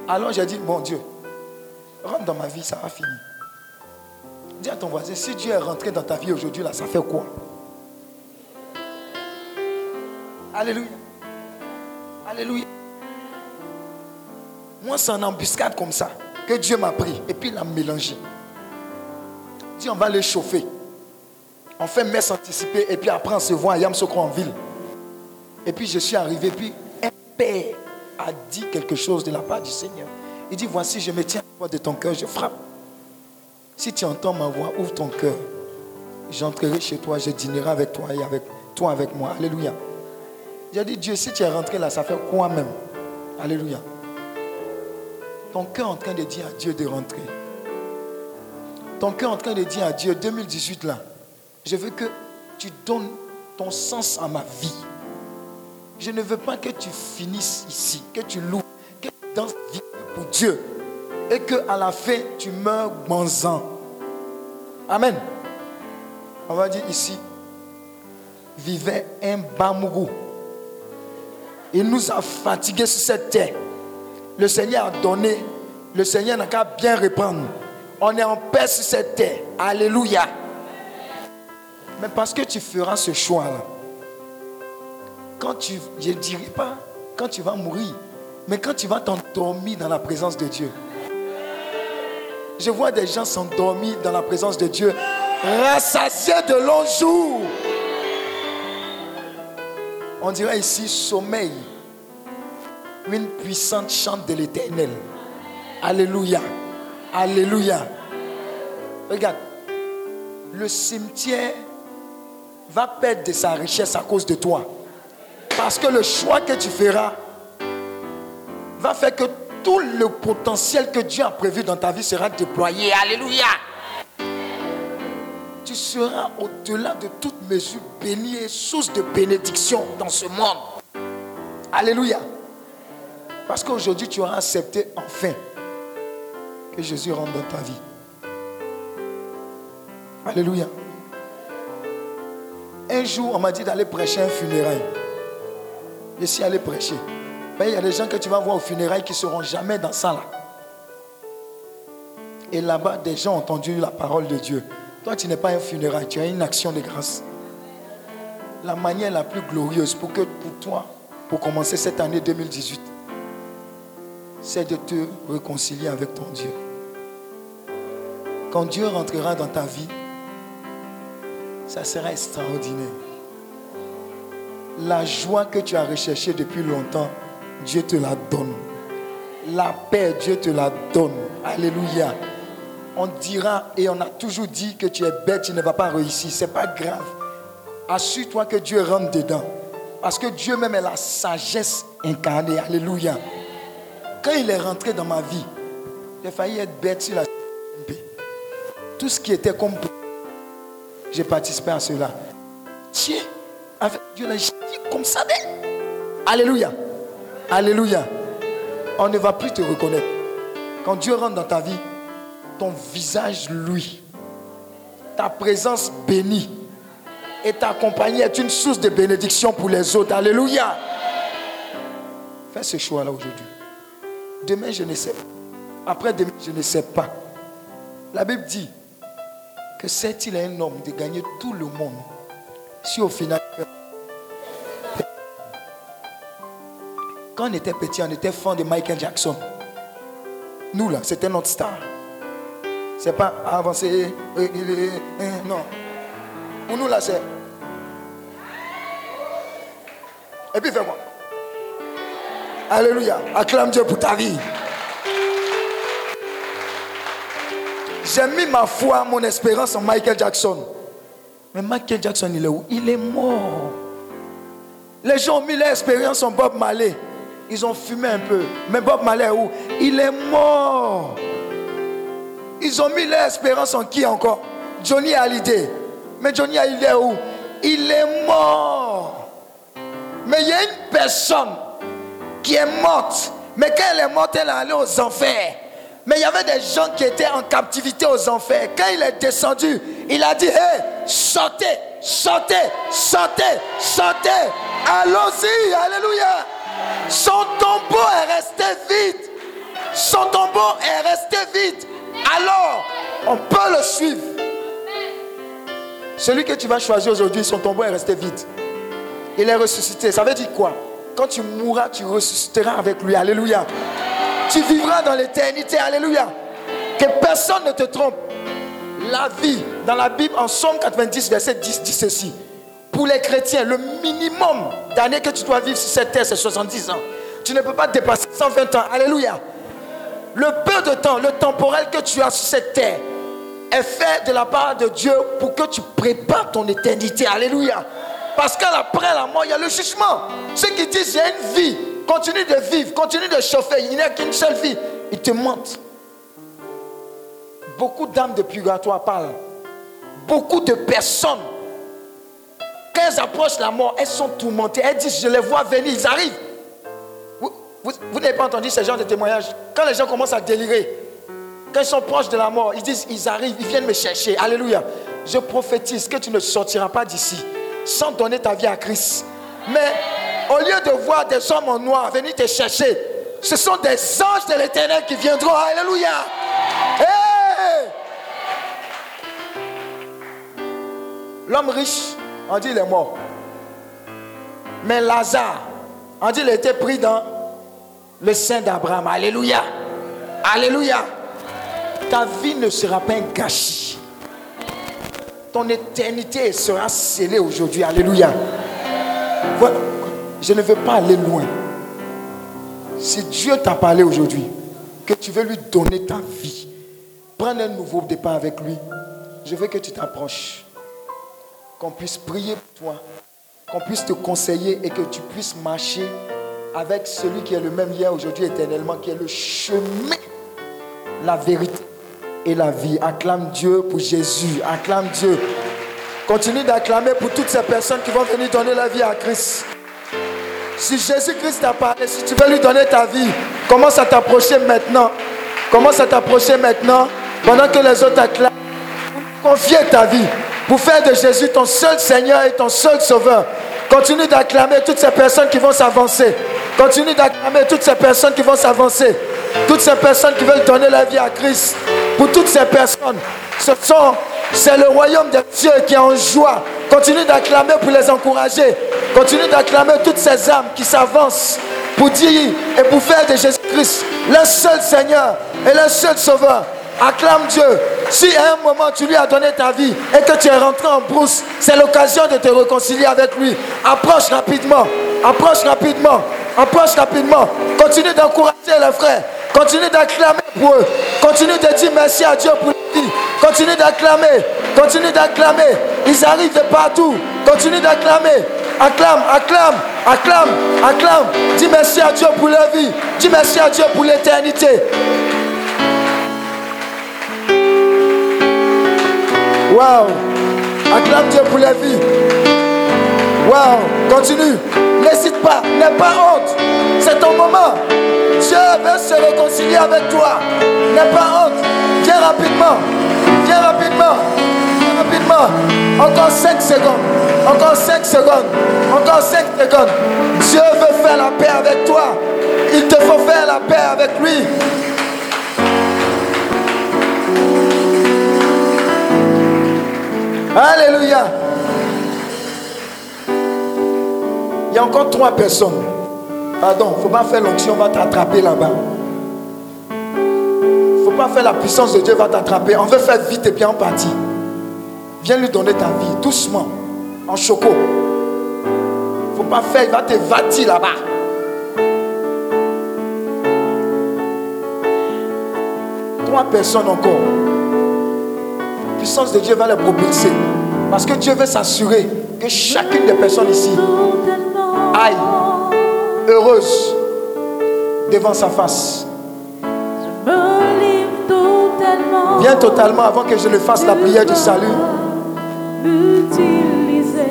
Alors j'ai dit, mon Dieu, rentre dans ma vie, ça va finir. Dis à ton voisin, si Dieu est rentré dans ta vie aujourd'hui, là, ça fait quoi? Alléluia. Alléluia. Moi, c'est en embuscade comme ça que Dieu m'a pris et puis il a mélangé. Dis, on va le chauffer. On fait messe anticipée et puis après on se voit à Yamsokro en ville. Et puis je suis arrivé, puis un père a dit quelque chose de la part du Seigneur. Il dit, voici, je me tiens porte de ton cœur, je frappe. Si tu entends ma voix, ouvre ton cœur. J'entrerai chez toi, je dînerai avec toi et avec toi avec moi. Alléluia. J'ai dit, Dieu, si tu es rentré là, ça fait quoi même? Alléluia. Ton cœur en train de dire à Dieu de rentrer. Ton cœur en train de dire à Dieu, 2018 là, je veux que tu donnes ton sens à ma vie. Je ne veux pas que tu finisses ici, que tu loues, que tu danses pour Dieu. Et que à la fin, tu meurs bonzant. Amen. On va dire ici, vivait un bamougou. Il nous a fatigués sur cette terre. Le Seigneur a donné. Le Seigneur n'a qu'à bien répandre. On est en paix sur cette terre. Alléluia. Mais parce que tu feras ce choix-là, quand tu, je ne dirai pas quand tu vas mourir, mais quand tu vas t'endormir dans la présence de Dieu. Je vois des gens s'endormir dans la présence de Dieu, rassasiés de longs jours. On dirait ici sommeil. Une puissante chante de l'éternel. Alléluia. Alléluia. Regarde. Le cimetière va perdre de sa richesse à cause de toi. Parce que le choix que tu feras va faire que tout le potentiel que Dieu a prévu dans ta vie sera déployé. Alléluia. Tu seras au-delà de toute mesure béni et source de bénédiction dans ce monde. Alléluia. Parce qu'aujourd'hui, tu auras accepté enfin que Jésus rentre dans ta vie. Alléluia. Un jour, on m'a dit d'aller prêcher un funérail. Je suis allé prêcher. Il y a des gens que tu vas voir au funérail qui ne seront jamais dans ça là. Et là-bas, des gens ont entendu la parole de Dieu. Toi, tu n'es pas un funérail, tu as une action de grâce. La manière la plus glorieuse pour que pour toi, pour commencer cette année 2018, c'est de te réconcilier avec ton Dieu. Quand Dieu rentrera dans ta vie, ça sera extraordinaire. La joie que tu as recherchée depuis longtemps, Dieu te la donne. La paix, Dieu te la donne. Alléluia. On dira et on a toujours dit que tu es bête, tu ne vas pas réussir. Ce n'est pas grave. Assure-toi que Dieu rentre dedans. Parce que Dieu même est la sagesse incarnée. Alléluia. Quand il est rentré dans ma vie, j'ai failli être bête sur la Tout ce qui était comme j'ai participé à cela. Tiens, avec Dieu, là, dit comme ça. Alléluia. Alléluia. On ne va plus te reconnaître. Quand Dieu rentre dans ta vie, ton visage, lui, ta présence bénie et ta compagnie est une source de bénédiction pour les autres. Alléluia. Fais ce choix-là aujourd'hui. Demain, je ne sais pas. Après demain, je ne sais pas. La Bible dit que c'est-il un homme de gagner tout le monde si au final Quand on était petit, on était fan de Michael Jackson. Nous, là, c'était notre star. C'est pas avancer. Euh, euh, euh, non. Pour nous, là, c'est. Et puis, fais quoi Alléluia. Acclame Dieu pour ta vie. J'ai mis ma foi, mon espérance en Michael Jackson. Mais Michael Jackson, il est où? Il est mort. Les gens ont mis leur expérience en Bob Marley. Ils ont fumé un peu. Mais Bob Marley est où? Il est mort. Ils ont mis leur espérance en qui encore? Johnny Hallyday. Mais Johnny Hallyday est où? Il est mort. Mais il y a une personne qui est morte. Mais quand elle est morte, elle est allée aux enfers. Mais il y avait des gens qui étaient en captivité aux enfers. Quand il est descendu, il a dit, hé, sortez, sortez, sortez, sortez. Allons-y, alléluia. Son tombeau est resté vide. Son tombeau est resté vide. Alors, on peut le suivre. Celui que tu vas choisir aujourd'hui, son tombeau est resté vide. Il est ressuscité. Ça veut dire quoi? Quand tu mourras, tu ressusciteras avec lui. Alléluia. Tu vivras dans l'éternité. Alléluia. Que personne ne te trompe. La vie, dans la Bible, en Somme 90, verset 10, dit ceci. Pour les chrétiens, le minimum d'années que tu dois vivre sur cette terre, c'est 70 ans. Tu ne peux pas dépasser 120 ans. Alléluia. le peu de temps, le temporel que tu as sur cette terre est fait de la part de Dieu pour que tu prépares ton éternité. Alléluia. Parce qu'après la mort, il y a le jugement. Ceux qui disent, a une vie, continue de vivre, continue de chauffer, il n'y a qu'une seule vie, ils te mentent. Beaucoup d'âmes de purgatoire parlent. Beaucoup de personnes, quand elles approchent la mort, elles sont tourmentées. Elles disent, je les vois venir, ils arrivent. Vous, n'avez pas entendu ce genre de témoignage? Quand les gens commencent à délirer, quand ils sont proches de la mort, ils disent, ils arrivent, ils viennent me chercher. Alléluia. Je prophétise que tu ne sortiras pas d'ici sans donner ta vie à Christ. Mais au lieu de voir des hommes en noir venir te chercher, ce sont des anges de l'éternel qui viendront. Alléluia. L'homme riche, on dit il est mort. Mais Lazare, on dit il était pris dans le sein d'Abraham. Alléluia. Alléluia. Ta vie ne sera pas un gâchis. Ton éternité sera scellée aujourd'hui. Alléluia. Je ne veux pas aller loin. Si Dieu t'a parlé aujourd'hui, que tu veux lui donner ta vie, prendre un nouveau départ avec lui, je veux que tu t'approches, qu'on puisse prier pour toi, qu'on puisse te conseiller et que tu puisses marcher avec celui qui est le même hier, aujourd'hui, éternellement, qui est le chemin, la vérité et la vie. Acclame Dieu pour Jésus. Acclame Dieu. Continue d'acclamer pour toutes ces personnes qui vont venir donner la vie à Christ. Si Jésus-Christ t'a parlé, si tu veux lui donner ta vie, commence à t'approcher maintenant. Commence à t'approcher maintenant pendant que les autres acclament. Confier ta vie pour faire de Jésus ton seul Seigneur et ton seul Sauveur. Continue d'acclamer toutes ces personnes qui vont s'avancer. Continue d'acclamer toutes ces personnes qui vont s'avancer. Toutes ces personnes qui veulent donner la vie à Christ. Pour toutes ces personnes, ce sont, c'est le royaume de Dieu qui est en joie. Continue d'acclamer pour les encourager. Continue d'acclamer toutes ces âmes qui s'avancent pour dire et pour faire de Jésus-Christ le seul Seigneur et le seul Sauveur. Acclame Dieu. Si à un moment tu lui as donné ta vie et que tu es rentré en brousse, c'est l'occasion de te réconcilier avec lui. Approche rapidement. Approche rapidement. Approche rapidement. Continue d'encourager les frères. Continue d'acclamer pour eux. Continue de dire merci à Dieu pour lui. Continue d'acclamer. Continue d'acclamer. Ils arrivent de partout. Continue d'acclamer. Acclame, acclame, acclame, acclame. Dis merci à Dieu pour leur vie. Dis merci à Dieu pour l'éternité. Waouh. Acclame Dieu pour la vie. Waouh. Continue. N'hésite pas. N'aie pas honte. C'est ton moment. Dieu veut se réconcilier avec toi. N'aie pas honte. Viens rapidement. Viens rapidement. Viens rapidement. Encore 5 secondes. Encore 5 secondes. Encore 5 secondes. Dieu veut faire la paix avec toi. Il te faut faire la paix avec lui. Alléluia. Il y a encore trois personnes. Pardon, il ne faut pas faire l'onction, on va t'attraper là-bas. Il ne faut pas faire la puissance de Dieu, va t'attraper. On veut faire vite et bien en partie. Viens lui donner ta vie, doucement, en choco. Il ne faut pas faire, il va te vati là-bas. Trois personnes encore puissance de Dieu va les propulser. Parce que Dieu veut s'assurer que chacune des personnes ici aille heureuse devant sa face. Viens totalement avant que je ne fasse la prière du salut.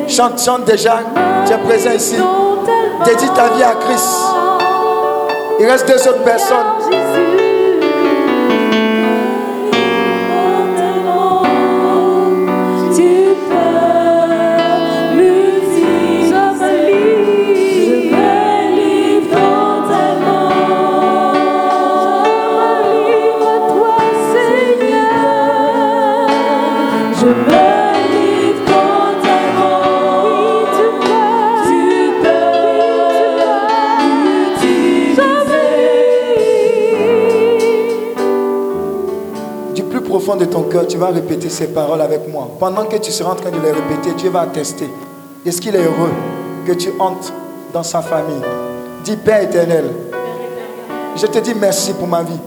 Chante, chante déjà. Tu es présent ici. Dédie ta vie à Christ. Il reste deux autres personnes. De ton cœur, tu vas répéter ces paroles avec moi. Pendant que tu seras en train de les répéter, Dieu va attester. Est-ce qu'il est heureux que tu entres dans sa famille Dis Père éternel, je te dis merci pour ma vie.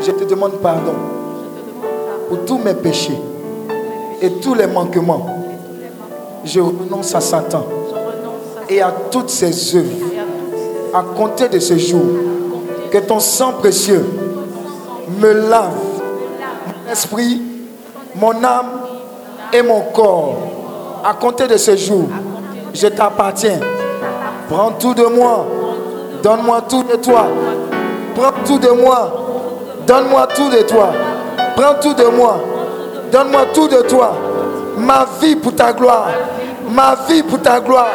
Je te demande pardon pour tous mes péchés et tous les manquements. Je renonce à Satan et à toutes ses œuvres. À compter de ce jour, que ton sang précieux me lave esprit, mon âme et mon corps. À compter de ce jour, je t'appartiens. Prends tout de moi. Donne-moi tout de toi. Prends tout de moi. Donne-moi tout de toi. Prends tout de moi. Donne-moi tout de toi. Ma vie pour ta gloire. Ma vie pour ta gloire.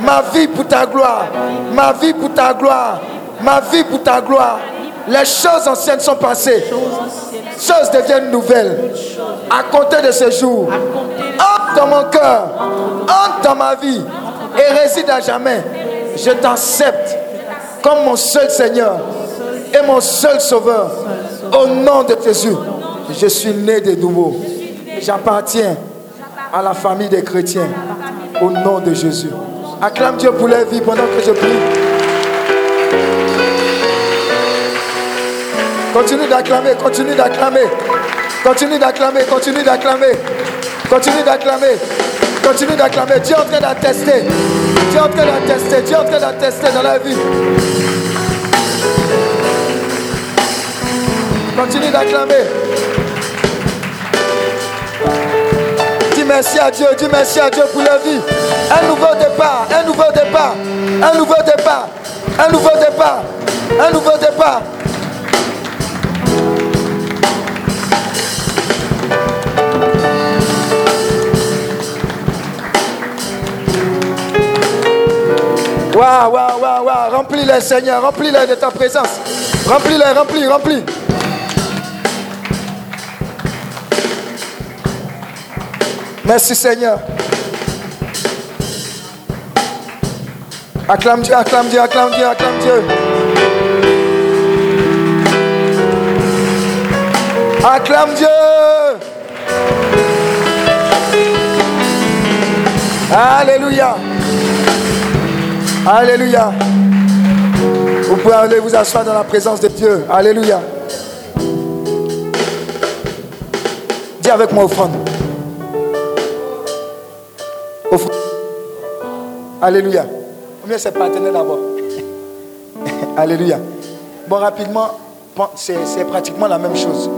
Ma vie pour ta gloire. Ma vie pour ta gloire. Ma vie pour ta gloire. Les choses anciennes sont passées. Choses deviennent nouvelles. À compter de ce jour. Entre dans mon cœur. Entre dans ma vie. Et réside à jamais. Je t'accepte comme mon seul Seigneur et mon seul Sauveur. Au nom de Jésus, je suis né de nouveau. J'appartiens à la famille des chrétiens. Au nom de Jésus. Acclame Dieu pour la vie pendant que je prie. Continue d'acclamer, continue d'acclamer. Continue d'acclamer, continue d'acclamer. Continue d'acclamer. Continue d'acclamer. Dieu est en train d'attester. Dieu est en train d'attester. Dieu est en train d'attester dans la vie. Continue d'acclamer. Dis merci à Dieu. Dis merci à Dieu pour la vie. Un nouveau départ. Un nouveau départ. Un nouveau départ. Un nouveau départ. Un nouveau départ. Remplis-les, Seigneur. Remplis-les de ta présence. Remplis-les, remplis, remplis. Merci, Seigneur. Acclame Dieu, acclame Dieu, acclame Dieu, acclame Dieu. Acclame Dieu. Alléluia. Alléluia. Vous pouvez aller vous asseoir dans la présence de Dieu. Alléluia. Dis avec moi offrande. Offrande. Alléluia. Combien c'est partenaire d'abord? Alléluia. Bon, rapidement, c'est pratiquement la même chose.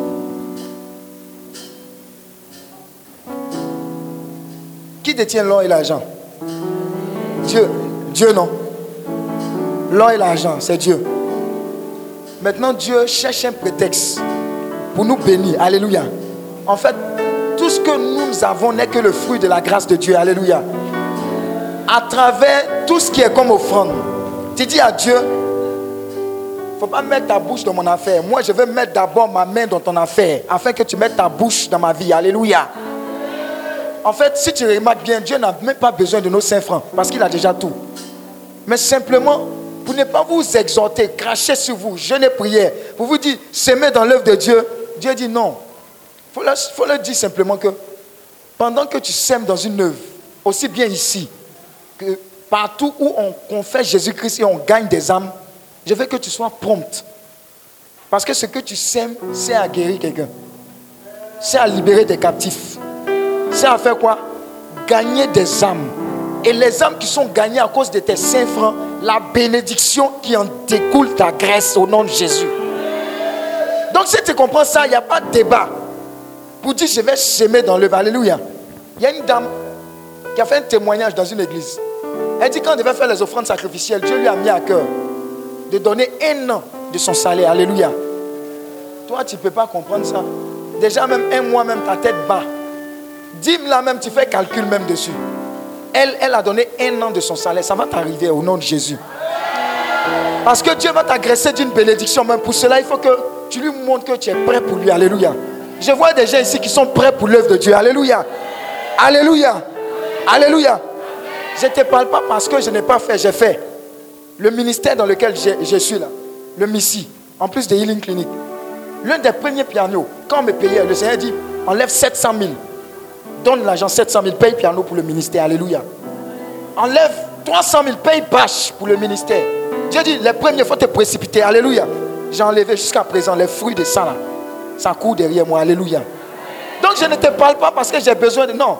Qui détient l'or et l'argent? Dieu. Dieu non. L'or et l'argent, c'est Dieu. Maintenant, Dieu cherche un prétexte pour nous bénir. Alléluia. En fait, tout ce que nous avons n'est que le fruit de la grâce de Dieu. Alléluia. À travers tout ce qui est comme offrande. Tu dis à Dieu, il ne faut pas mettre ta bouche dans mon affaire. Moi, je veux mettre d'abord ma main dans ton affaire afin que tu mettes ta bouche dans ma vie. Alléluia. En fait, si tu remarques bien, Dieu n'a même pas besoin de nos cinq francs parce qu'il a déjà tout. Mais simplement, pour ne pas vous exhorter, cracher sur vous, jeûner, prière, pour vous dire, s'aimer dans l'œuvre de Dieu, Dieu dit non. Il faut, leur- dire simplement que pendant que tu sèmes dans une œuvre, aussi bien ici que partout où on confesse Jésus-Christ et on gagne des âmes, je veux que tu sois prompte. Parce que ce que tu sèmes, c'est à guérir quelqu'un. C'est à libérer des captifs. C'est à faire quoi? Gagner des âmes. Et les âmes qui sont gagnées à cause de tes saints francs, la bénédiction qui en découle t'agresse au nom de Jésus. Donc si tu comprends ça, il n'y a pas de débat. Pour dire je vais s'aimer dans le Alléluia. Il y a une dame qui a fait un témoignage dans une église. Elle dit quand on devait faire les offrandes sacrificielles, Dieu lui a mis à cœur de donner un an de son salaire. Alléluia. Toi, tu ne peux pas comprendre ça. Déjà, même un mois, même ta tête bat. Dîme là même, tu fais calcul même dessus. Elle, a donné un an de son salaire. Ça va t'arriver au nom de Jésus. Parce que Dieu va t'agresser d'une bénédiction. Même pour cela, il faut que tu lui montres que tu es prêt pour lui. Alléluia. Je vois des gens ici qui sont prêts pour l'œuvre de Dieu. Alléluia. Alléluia. Alléluia. Je ne te parle pas parce que je n'ai pas fait, j'ai fait. Le ministère dans lequel je, je suis là, le MISSI, en plus de Healing Clinic, l'un des premiers pianos, quand on me payait, le Seigneur dit enlève 700 000, donne l'argent 700 000, paye piano pour le ministère. Alléluia. Enlève 300 000, paye bâche pour le ministère. Dieu dit les premiers, il faut te précipiter. Alléluia. j'ai enlevé jusqu'à présent les fruits de ça là. Ça court derrière moi. Alléluia. Donc je ne te parle pas parce que j'ai besoin de... Non.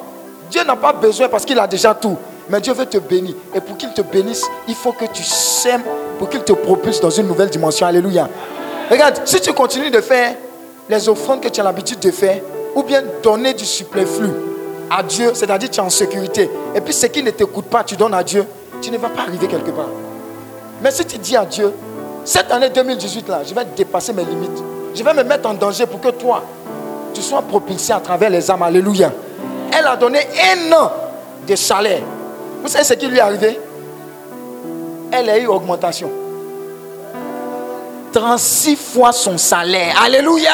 Dieu n'a pas besoin parce qu'il a déjà tout. Mais Dieu veut te bénir. Et pour qu'il te bénisse, il faut que tu sèmes pour qu'il te propulse dans une nouvelle dimension. Alléluia. Regarde, si tu continues de faire les offrandes que tu as l'habitude de faire, ou bien donner du superflu à Dieu, c'est-à-dire tu es en sécurité, et puis ce qui ne t'écoute pas, tu donnes à Dieu, tu ne vas pas arriver quelque part. Mais si tu dis à Dieu, cette année 2018 là, je vais dépasser mes limites. Je vais me mettre en danger pour que toi, tu sois propulsé à travers les âmes. Alléluia. Elle a donné un an de salaire. Vous savez ce qui lui est arrivé? Elle a eu augmentation. 36 fois son salaire. Alléluia.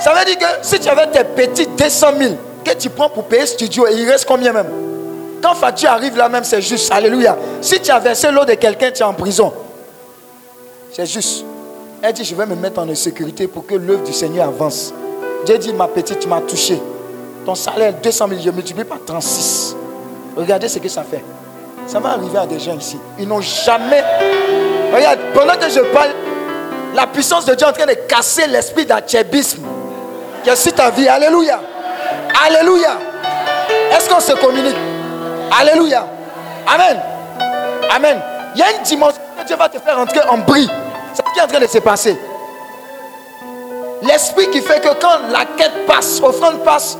Ça veut dire que si tu avais tes petits 200 000 tu prends pour payer studio, il reste combien même? Quand facture arrive là même, c'est juste. Alléluia. Si tu as versé l'eau de quelqu'un, tu es en prison. C'est juste. Elle dit, je vais me mettre en sécurité pour que l'œuvre du Seigneur avance. Dieu dit, ma petite, tu m'as touché. Ton salaire, 200 000, je multiplie par 36. Regardez ce que ça fait. Ça va arriver à des gens ici. Ils n'ont jamais... Regarde, pendant que je parle, la puissance de Dieu est en train de casser l'esprit d'achébisme qui est sur ta vie. Alléluia. Alléluia. Est-ce qu'on se communique? Alléluia. Amen. Amen. Il y a une dimension que Dieu va te faire entrer en bris. C'est ce qui est en train de se passer. L'esprit qui fait que quand la quête passe, offrande passe,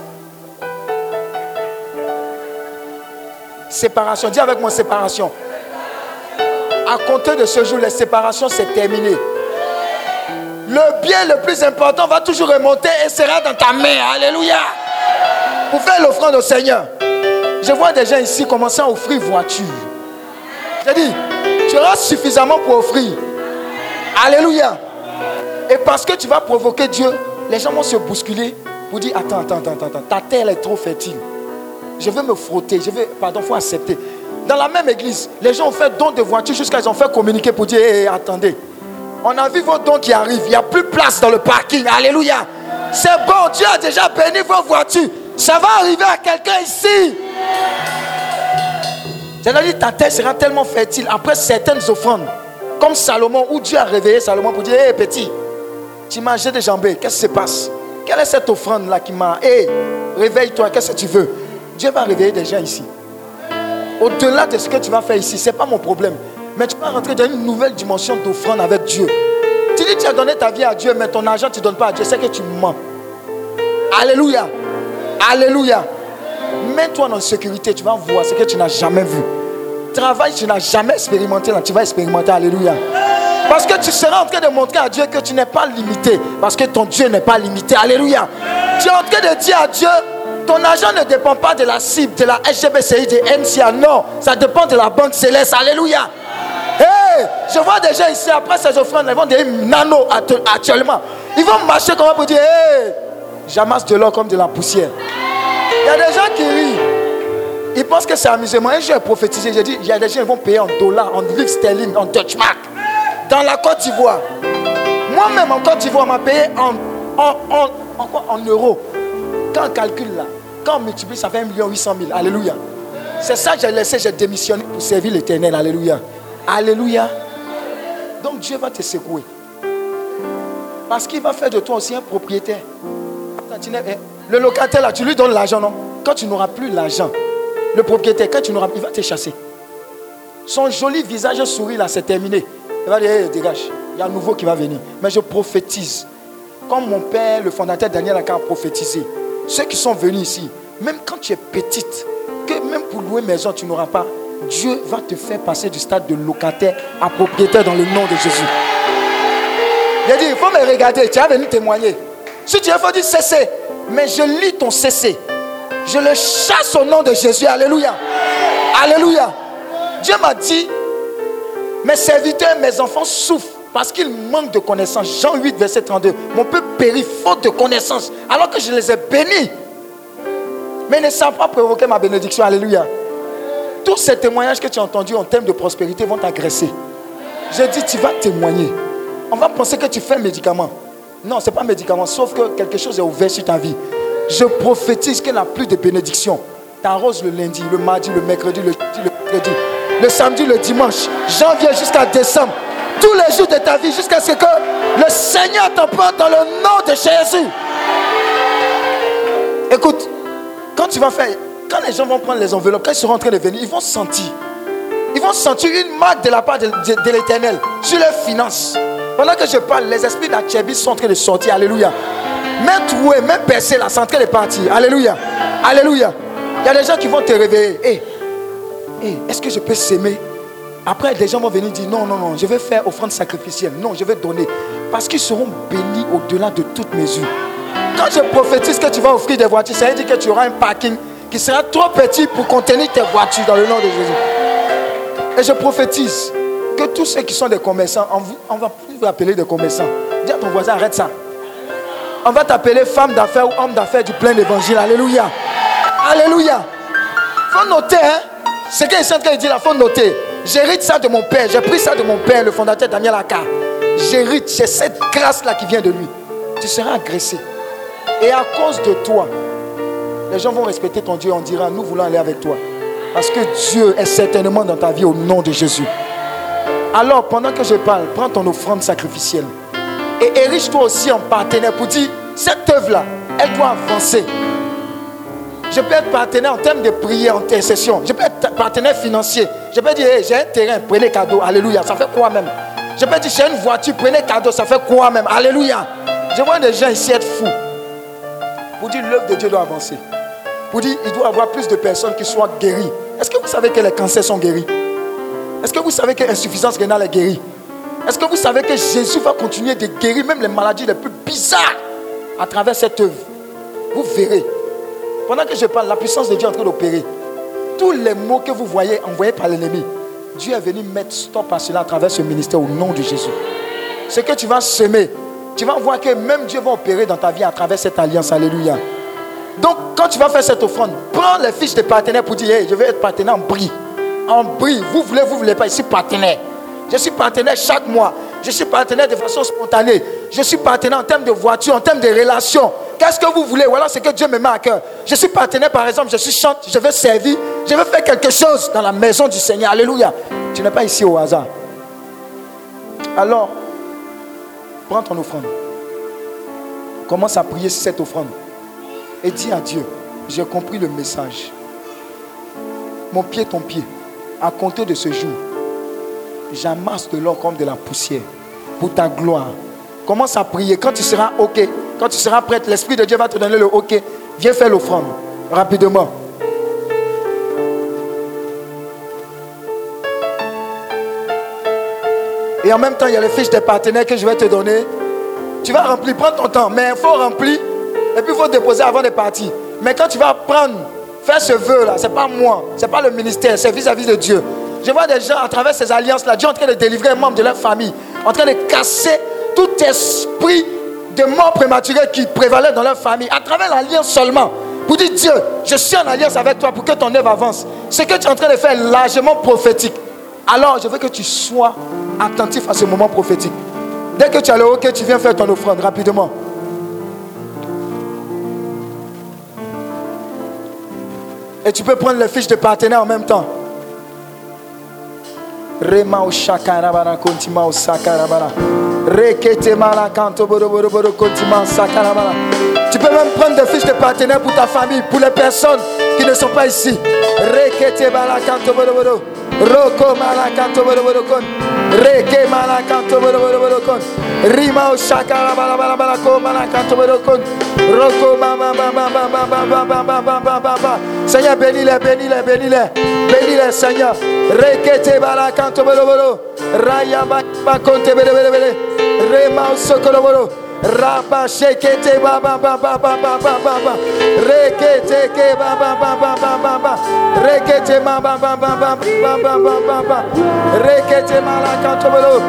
séparation. Dis avec moi séparation. À compter de ce jour, la séparation, c'est terminé. Le bien le plus important va toujours remonter et sera dans ta main. Alléluia. Pour faire l'offrande au Seigneur. Je vois des gens ici commencer à offrir voiture. J'ai dit, tu auras suffisamment pour offrir. Alléluia. Et parce que tu vas provoquer Dieu, les gens vont se bousculer pour dire, attends, attends, attends, attends, ta terre est trop fertile. Je veux me frotter, je veux, pardon, il faut accepter. Dans la même église, les gens ont fait don de voiture jusqu'à ce ont fait communiquer pour dire, hé, attendez, on a vu vos dons qui arrivent, il n'y a plus place dans le parking. Alléluia. C'est bon, Dieu a déjà béni vos voitures. Ça va arriver à quelqu'un ici. C'est-à-dire ta terre sera tellement fertile après certaines offrandes. Comme Salomon, où Dieu a réveillé Salomon pour dire, hé petit, tu m'as des jambes, qu'est-ce qui se passe? Quelle est cette offrande-là qui m'a... Hé, réveille-toi, qu'est-ce que tu veux? Dieu va réveiller des gens ici. Au-delà de ce que tu vas faire ici, ce n'est pas mon problème. Mais tu vas rentrer dans une nouvelle dimension d'offrande avec Dieu. Tu dis tu as donné ta vie à Dieu, mais ton argent, tu ne donnes pas à Dieu. C'est que tu mens. Alléluia. Alléluia. Mets-toi la sécurité, tu vas voir ce que tu n'as jamais vu. Travail, tu n'as jamais expérimenté, là, tu vas expérimenter. Alléluia. Parce que tu seras en train de montrer à Dieu que tu n'es pas limité. Parce que ton Dieu n'est pas limité. Alléluia. Tu es en train de dire à Dieu, ton argent ne dépend pas de la cible, de la SGBCI, de MCA. Non, ça dépend de la banque céleste. Alléluia. Hey, je vois des gens ici, après ces offrandes, ils vont dire nano actuellement. Ils vont marcher comme pour dire, hey, j'amasse de l'or comme de la poussière. Il y a des gens qui rient. Ils pensent que c'est amusement. Un jour, j'ai prophétisé. J'ai dit, il y a des gens qui vont payer en dollars, en livres sterling, en Dutch mark. Dans la Côte d'Ivoire. Moi-même, en Côte d'Ivoire, on m'a payé en, en, en, en, euros. Quand on calcule là, quand on multiplie, ça fait 1 800 000. Alléluia. C'est ça que j'ai laissé, j'ai démissionné pour servir l'éternel. Alléluia. Alléluia. Donc Dieu va te secouer. Parce qu'il va faire de toi aussi un propriétaire. Le locataire là, tu lui donnes l'argent, non? Quand tu n'auras plus l'argent, le propriétaire, quand tu n'auras il va te chasser. Son joli visage sourit là, c'est terminé. Il va dire, dégage, il y a un nouveau qui va venir. Mais je prophétise. Comme mon père, le fondateur Daniel a prophétisé. Ceux qui sont venus ici, même quand tu es petite, que même pour louer maison, tu n'auras pas, Dieu va te faire passer du stade de locataire à propriétaire dans le nom de Jésus. Il a dit, il faut me regarder, tu as venu témoigner. Si tu veux dire cesser, mais je lis ton cesser. Je le chasse au nom de Jésus. Alléluia. Alléluia. Dieu m'a dit, mes serviteurs, mes enfants souffrent parce qu'ils manquent de connaissances. Jean 8, verset 32. Mon peuple périt faute de connaissances alors que je les ai bénis. Mais ils ne savent pas provoquer ma bénédiction. Alléluia. Tous ces témoignages que tu as entendus en termes de prospérité vont t'agresser. Je dis, tu vas témoigner. On va penser que tu fais un médicament. Non, ce n'est pas un médicament, sauf que quelque chose est ouvert sur ta vie. Je prophétise qu'il n'y a plus de bénédiction. T'arroses le lundi, le mardi, le mercredi, le jeudi, le samedi, le dimanche, janvier jusqu'à décembre. tous les jours de ta vie jusqu'à ce que le Seigneur t'emporte dans le nom de Jésus. Écoute, quand tu vas faire, quand les gens vont prendre les enveloppes, quand ils seront en train de venir, ils vont sentir. Ils vont sentir une marque de la part de l'éternel sur leurs finances. Pendant que je parle, les esprits d'Achébis sont en train de sortir. Alléluia. Même troué, même percé, là, c'est en train de partir. Alléluia. Alléluia. Il y a des gens qui vont te réveiller. Hé, hé, est-ce que je peux s'aimer? Après, des gens vont venir dire non, non, non, je vais faire offrande sacrificielle. Non, je vais donner. Parce qu'ils seront bénis au-delà de toute mesure. Quand je prophétise que tu vas offrir des voitures, ça veut dire que tu auras un parking qui sera trop petit pour contenir tes voitures dans le nom de Jésus. Et je prophétise que tous ceux qui sont des commerçants, on, va plus vous appeler des commerçants. Dis à ton voisin, arrête ça. On va t'appeler femme d'affaires ou homme d'affaires du plein d'évangile. Alléluia. Alléluia. faut noter, hein. Ce que est en train de dire là, faut noter. J'hérite ça de mon père. J'ai pris ça de mon père, le fondateur Daniel Aka. J'hérite, j'ai cette grâce-là qui vient de lui. Tu seras agressé. Et à cause de toi, les gens vont respecter ton Dieu. On dira, nous voulons aller avec toi. Parce que Dieu est certainement dans ta vie au nom de Jésus. Alors, pendant que je parle, prends ton offrande sacrificielle. Et érige-toi aussi en partenaire pour dire, cette œuvre-là, elle doit avancer. Je peux être partenaire en termes de prière, en intercession. Je peux être partenaire financier. Je peux dire, j'ai un terrain, prenez cadeau. Alléluia. Ça fait quoi même? Je peux dire, j'ai une voiture, prenez cadeau. Ça fait quoi même? Alléluia. Je vois des gens ici être fous. Pour dire, l'œuvre de Dieu doit avancer. Pour dire, il doit y avoir plus de personnes qui soient guéries. Est-ce que vous savez que les cancers sont guéris? Est-ce que vous savez que l'insuffisance rénale est guérie Est-ce que vous savez que Jésus va continuer de guérir même les maladies les plus bizarres à travers cette œuvre? Vous verrez. Pendant que je parle, la puissance de Dieu est en train d'opérer. Tous les mots que vous voyez envoyés par l'ennemi, Dieu est venu mettre stop à cela à travers ce ministère au nom de Jésus. Ce que tu vas semer, tu vas voir que même Dieu va opérer dans ta vie à travers cette alliance. Alléluia. Donc, quand tu vas faire cette offrande, prends les fiches de partenaires pour dire hey, Je vais être partenaire en brie. En brie. Vous voulez, vous voulez pas. Je suis partenaire. Je suis partenaire chaque mois. Je suis partenaire de façon spontanée. Je suis partenaire en termes de voiture, en termes de relations. Qu'est-ce que vous voulez? Voilà ce que Dieu me met à cœur. Je suis partenaire, par exemple, je suis chante, je veux servir, je veux faire quelque chose dans la maison du Seigneur. Alléluia. Tu n'es pas ici au hasard. Alors, prends ton offrande. Commence à prier sur cette offrande. Et dis à Dieu, j'ai compris le message. Mon pied, ton pied. À compter de ce jour, j'amasse de l'or comme de la poussière pour ta gloire. Commence à prier. Quand tu seras OK, quand tu seras prête, l'Esprit de Dieu va te donner le OK. Viens faire l'offrande rapidement. Et en même temps, il y a les fiches des partenaires que je vais te donner. Tu vas remplir, prends ton temps, mais il faut remplir et puis il faut déposer avant de partir. Mais quand tu vas prendre, faire ce vœu-là, ce n'est pas moi, ce n'est pas le ministère, c'est vis-à-vis de Dieu. Je vois des gens à travers ces alliances-là, Dieu est en train de délivrer un membre de leur famille, en train de casser tout esprit de mort prématurée qui prévalait dans leur famille, à travers l'alliance seulement. Pour dire Dieu, je suis en alliance avec toi pour que ton œuvre avance. Ce que tu es en train de faire est largement prophétique. Alors, je veux que tu sois attentif à ce moment prophétique. Dès que tu as le OK, tu viens faire ton offrande rapidement. Et tu peux prendre les fiches de partenaires en même temps. Rema o shakarabara kontima o sakarabara. Rekete mala kanto boro boro boro kontima sakarabara. Tu peux même prendre des fiches de partenaires pour ta famille, pour les personnes qui ne sont pas ici. Rekete mala kanto boro boro. Roko malakato kon. Reke malakato kon. Rima shakara bala bala bala ko malakato borokon. Roko mama mama mama mama mama mama mama. Seigneur bénis-les, bénis-les, bénis-les. Bénis-les Seigneur. Rekete malakato boroboro. Raya ba konte bele bele bele. Rema sokoloboro. Rabba shekete baba baba baba baba rekete ke baba baba baba baba rekete baba baba baba baba baba rekete malakantobelo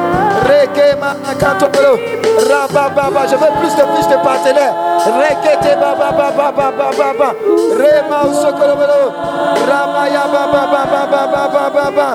reke malakantobelo rabba baba je veux plus de plus de partenaires rekete baba baba baba baba rema sokolobelo rabba ya baba baba baba baba baba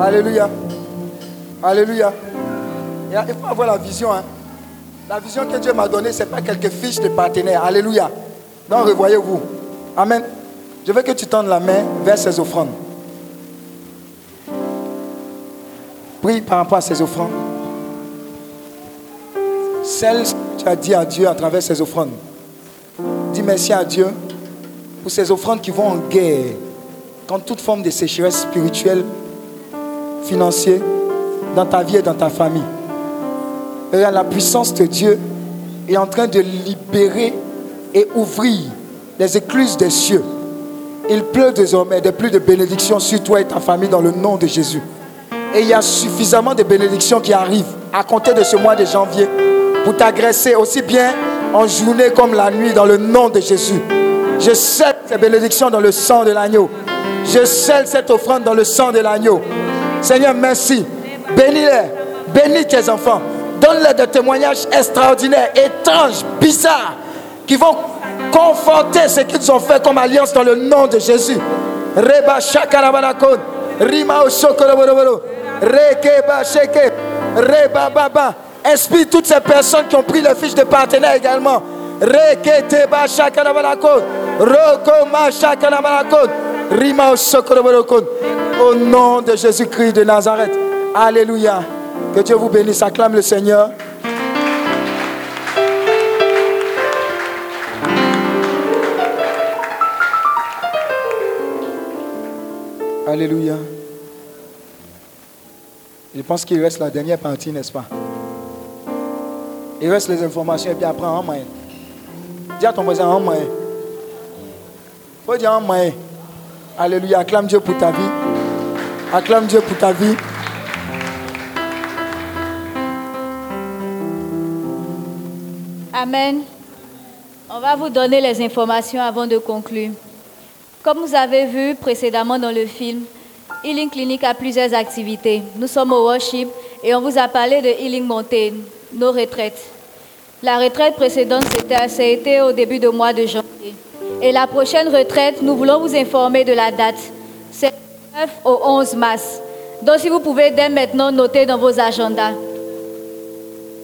Alléluia. Alléluia. Il faut avoir la vision. hein. La vision que Dieu m'a donnée, ce n'est pas quelques fiches de partenaires. Alléluia. Donc, revoyez-vous. Amen. Je veux que tu tendes la main vers ces offrandes. Prie par rapport à ces offrandes. Celles que tu as dit à Dieu à travers ces offrandes. Dis merci à Dieu pour ces offrandes qui vont en guerre contre toute forme de sécheresse spirituelle, financière, dans ta vie et dans ta famille. La puissance de Dieu est en train de libérer et ouvrir les écluses des cieux. Il pleut désormais des pluies de bénédictions sur toi et ta famille dans le nom de Jésus. Et il y a suffisamment de bénédictions qui arrivent à compter de ce mois de janvier pour t'agresser aussi bien en journée comme la nuit dans le nom de Jésus. Je scelle ces bénédictions dans le sang de l'agneau. Je scelle cette offrande dans le sang de l'agneau. Seigneur, merci. Bénis-les. Bénis tes enfants. Donne-les des témoignages extraordinaires, étranges, bizarres, qui vont conforter ce qu'ils ont fait comme alliance dans le nom de Jésus. Reba shakarabanakon. Rima. Rekeba sheke. Reba baba. Inspire toutes ces personnes qui ont pris les fiches de partenaires également. Reketeba shakarabanakon. Rokoma shakarabanakon. Rima. Au nom de Jésus-Christ de Nazareth. Alléluia. Que Dieu vous bénisse. Acclame le Seigneur. Alléluia. Je pense qu'il reste la dernière partie, n'est-ce pas? Il reste les informations et puis après en main. Dis à ton voisin en main. faut dire en main. Alléluia. Acclame Dieu pour ta vie. Acclame Dieu pour ta vie. Amen. On va vous donner les informations avant de conclure. Comme vous avez vu précédemment dans le film, Healing Clinic a plusieurs activités. Nous sommes au worship et on vous a parlé de Healing Mountain, nos retraites. La retraite précédente, c'était au début du mois de janvier. Et la prochaine retraite, nous voulons vous informer de la date. C'est du 9 au 11 mars. Donc si vous pouvez dès maintenant noter dans vos agendas.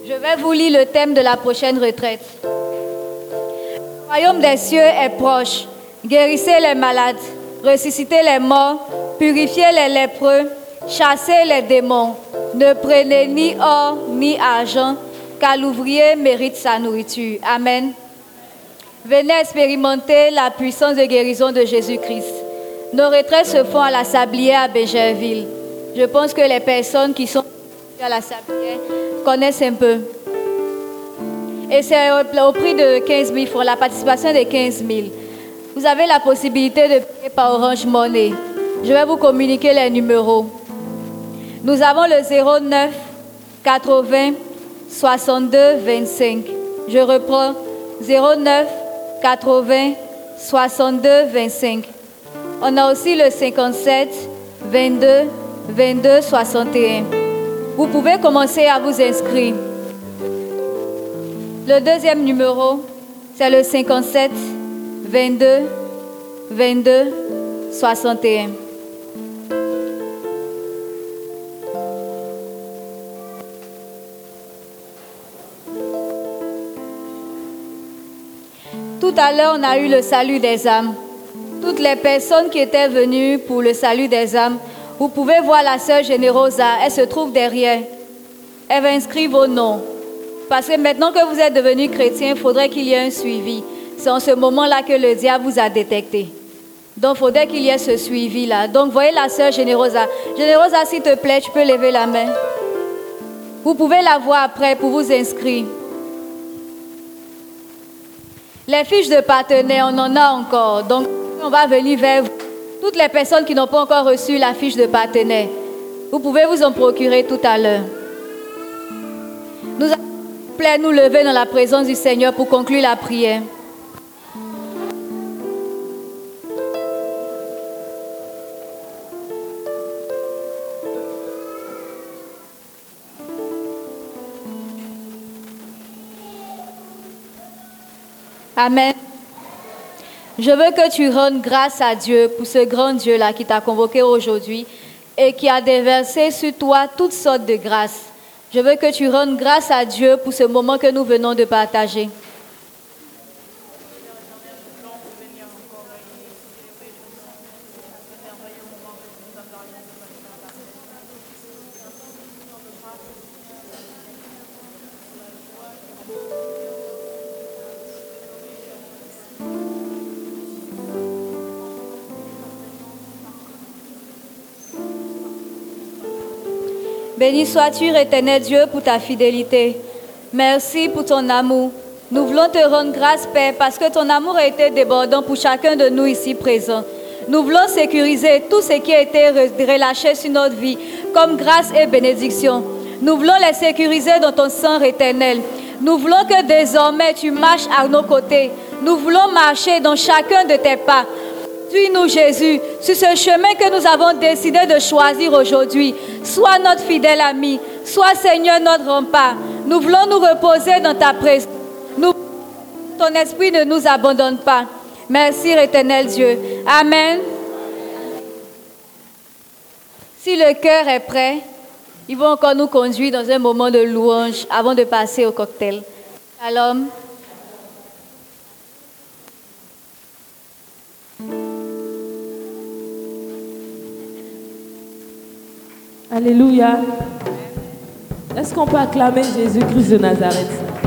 Je vais vous lire le thème de la prochaine retraite. Le royaume des cieux est proche. Guérissez les malades, ressuscitez les morts, purifiez les lépreux, chassez les démons. Ne prenez ni or ni argent, car l'ouvrier mérite sa nourriture. Amen. Venez expérimenter la puissance de guérison de Jésus-Christ. Nos retraites se font à la Sablière à Bégerville. Je pense que les personnes qui sont à la Sablière connaissent un peu. Et c'est au, prix de 15 000 francs, la participation de 15 000. Vous avez la possibilité de payer par Orange Money. Je vais vous communiquer les numéros. Nous avons le 09 80 62 25. Je reprends 09 80 62 25. On a aussi le 57 22 22 61. Vous pouvez commencer à vous inscrire. Le deuxième numéro, c'est le 57 22 22 61. Tout à l'heure, on a eu le salut des âmes. Toutes les personnes qui étaient venues pour le salut des âmes, vous pouvez voir la sœur Générosa, elle se trouve derrière. Elle va inscrire vos noms. Parce que maintenant que vous êtes devenus chrétiens, il faudrait qu'il y ait un suivi. C'est en ce moment-là que le diable vous a détecté. Donc, il faudrait qu'il y ait ce suivi-là. Donc, voyez la sœur Générosa. Générosa, s'il te plaît, tu peux lever la main. Vous pouvez la voir après pour vous inscrire. Les fiches de partenaires, on en a encore. Donc, on va venir vers vous. Toutes les personnes qui n'ont pas encore reçu la fiche de partenaire, vous pouvez vous en procurer tout à l'heure. Nous allons, nous lever dans la présence du Seigneur pour conclure la prière. Amen. Je veux que tu rendes grâce à Dieu pour ce grand Dieu-là qui t'a convoqué aujourd'hui et qui a déversé sur toi toutes sortes de grâces. Je veux que tu rendes grâce à Dieu pour ce moment que nous venons de partager. Béni sois-tu, éternel Dieu, pour ta fidélité. Merci pour ton amour. Nous voulons te rendre grâce, Père, parce que ton amour a été débordant pour chacun de nous ici présents. Nous voulons sécuriser tout ce qui a été relâché sur notre vie, comme grâce et bénédiction. Nous voulons les sécuriser dans ton sang éternel. Nous voulons que désormais tu marches à nos côtés. Nous voulons marcher dans chacun de tes pas. Suis-nous, Jésus, sur ce chemin que nous avons décidé de choisir aujourd'hui. Sois notre fidèle ami. Sois, Seigneur, notre rempart. Nous voulons nous reposer dans ta présence. Ton esprit ne nous abandonne pas. Merci, éternel Dieu. Amen. Si le cœur est prêt, ils vont encore nous conduire dans un moment de louange avant de passer au cocktail. Shalom. Alléluia. Est-ce qu'on peut acclamer Jésus-Christ de Nazareth?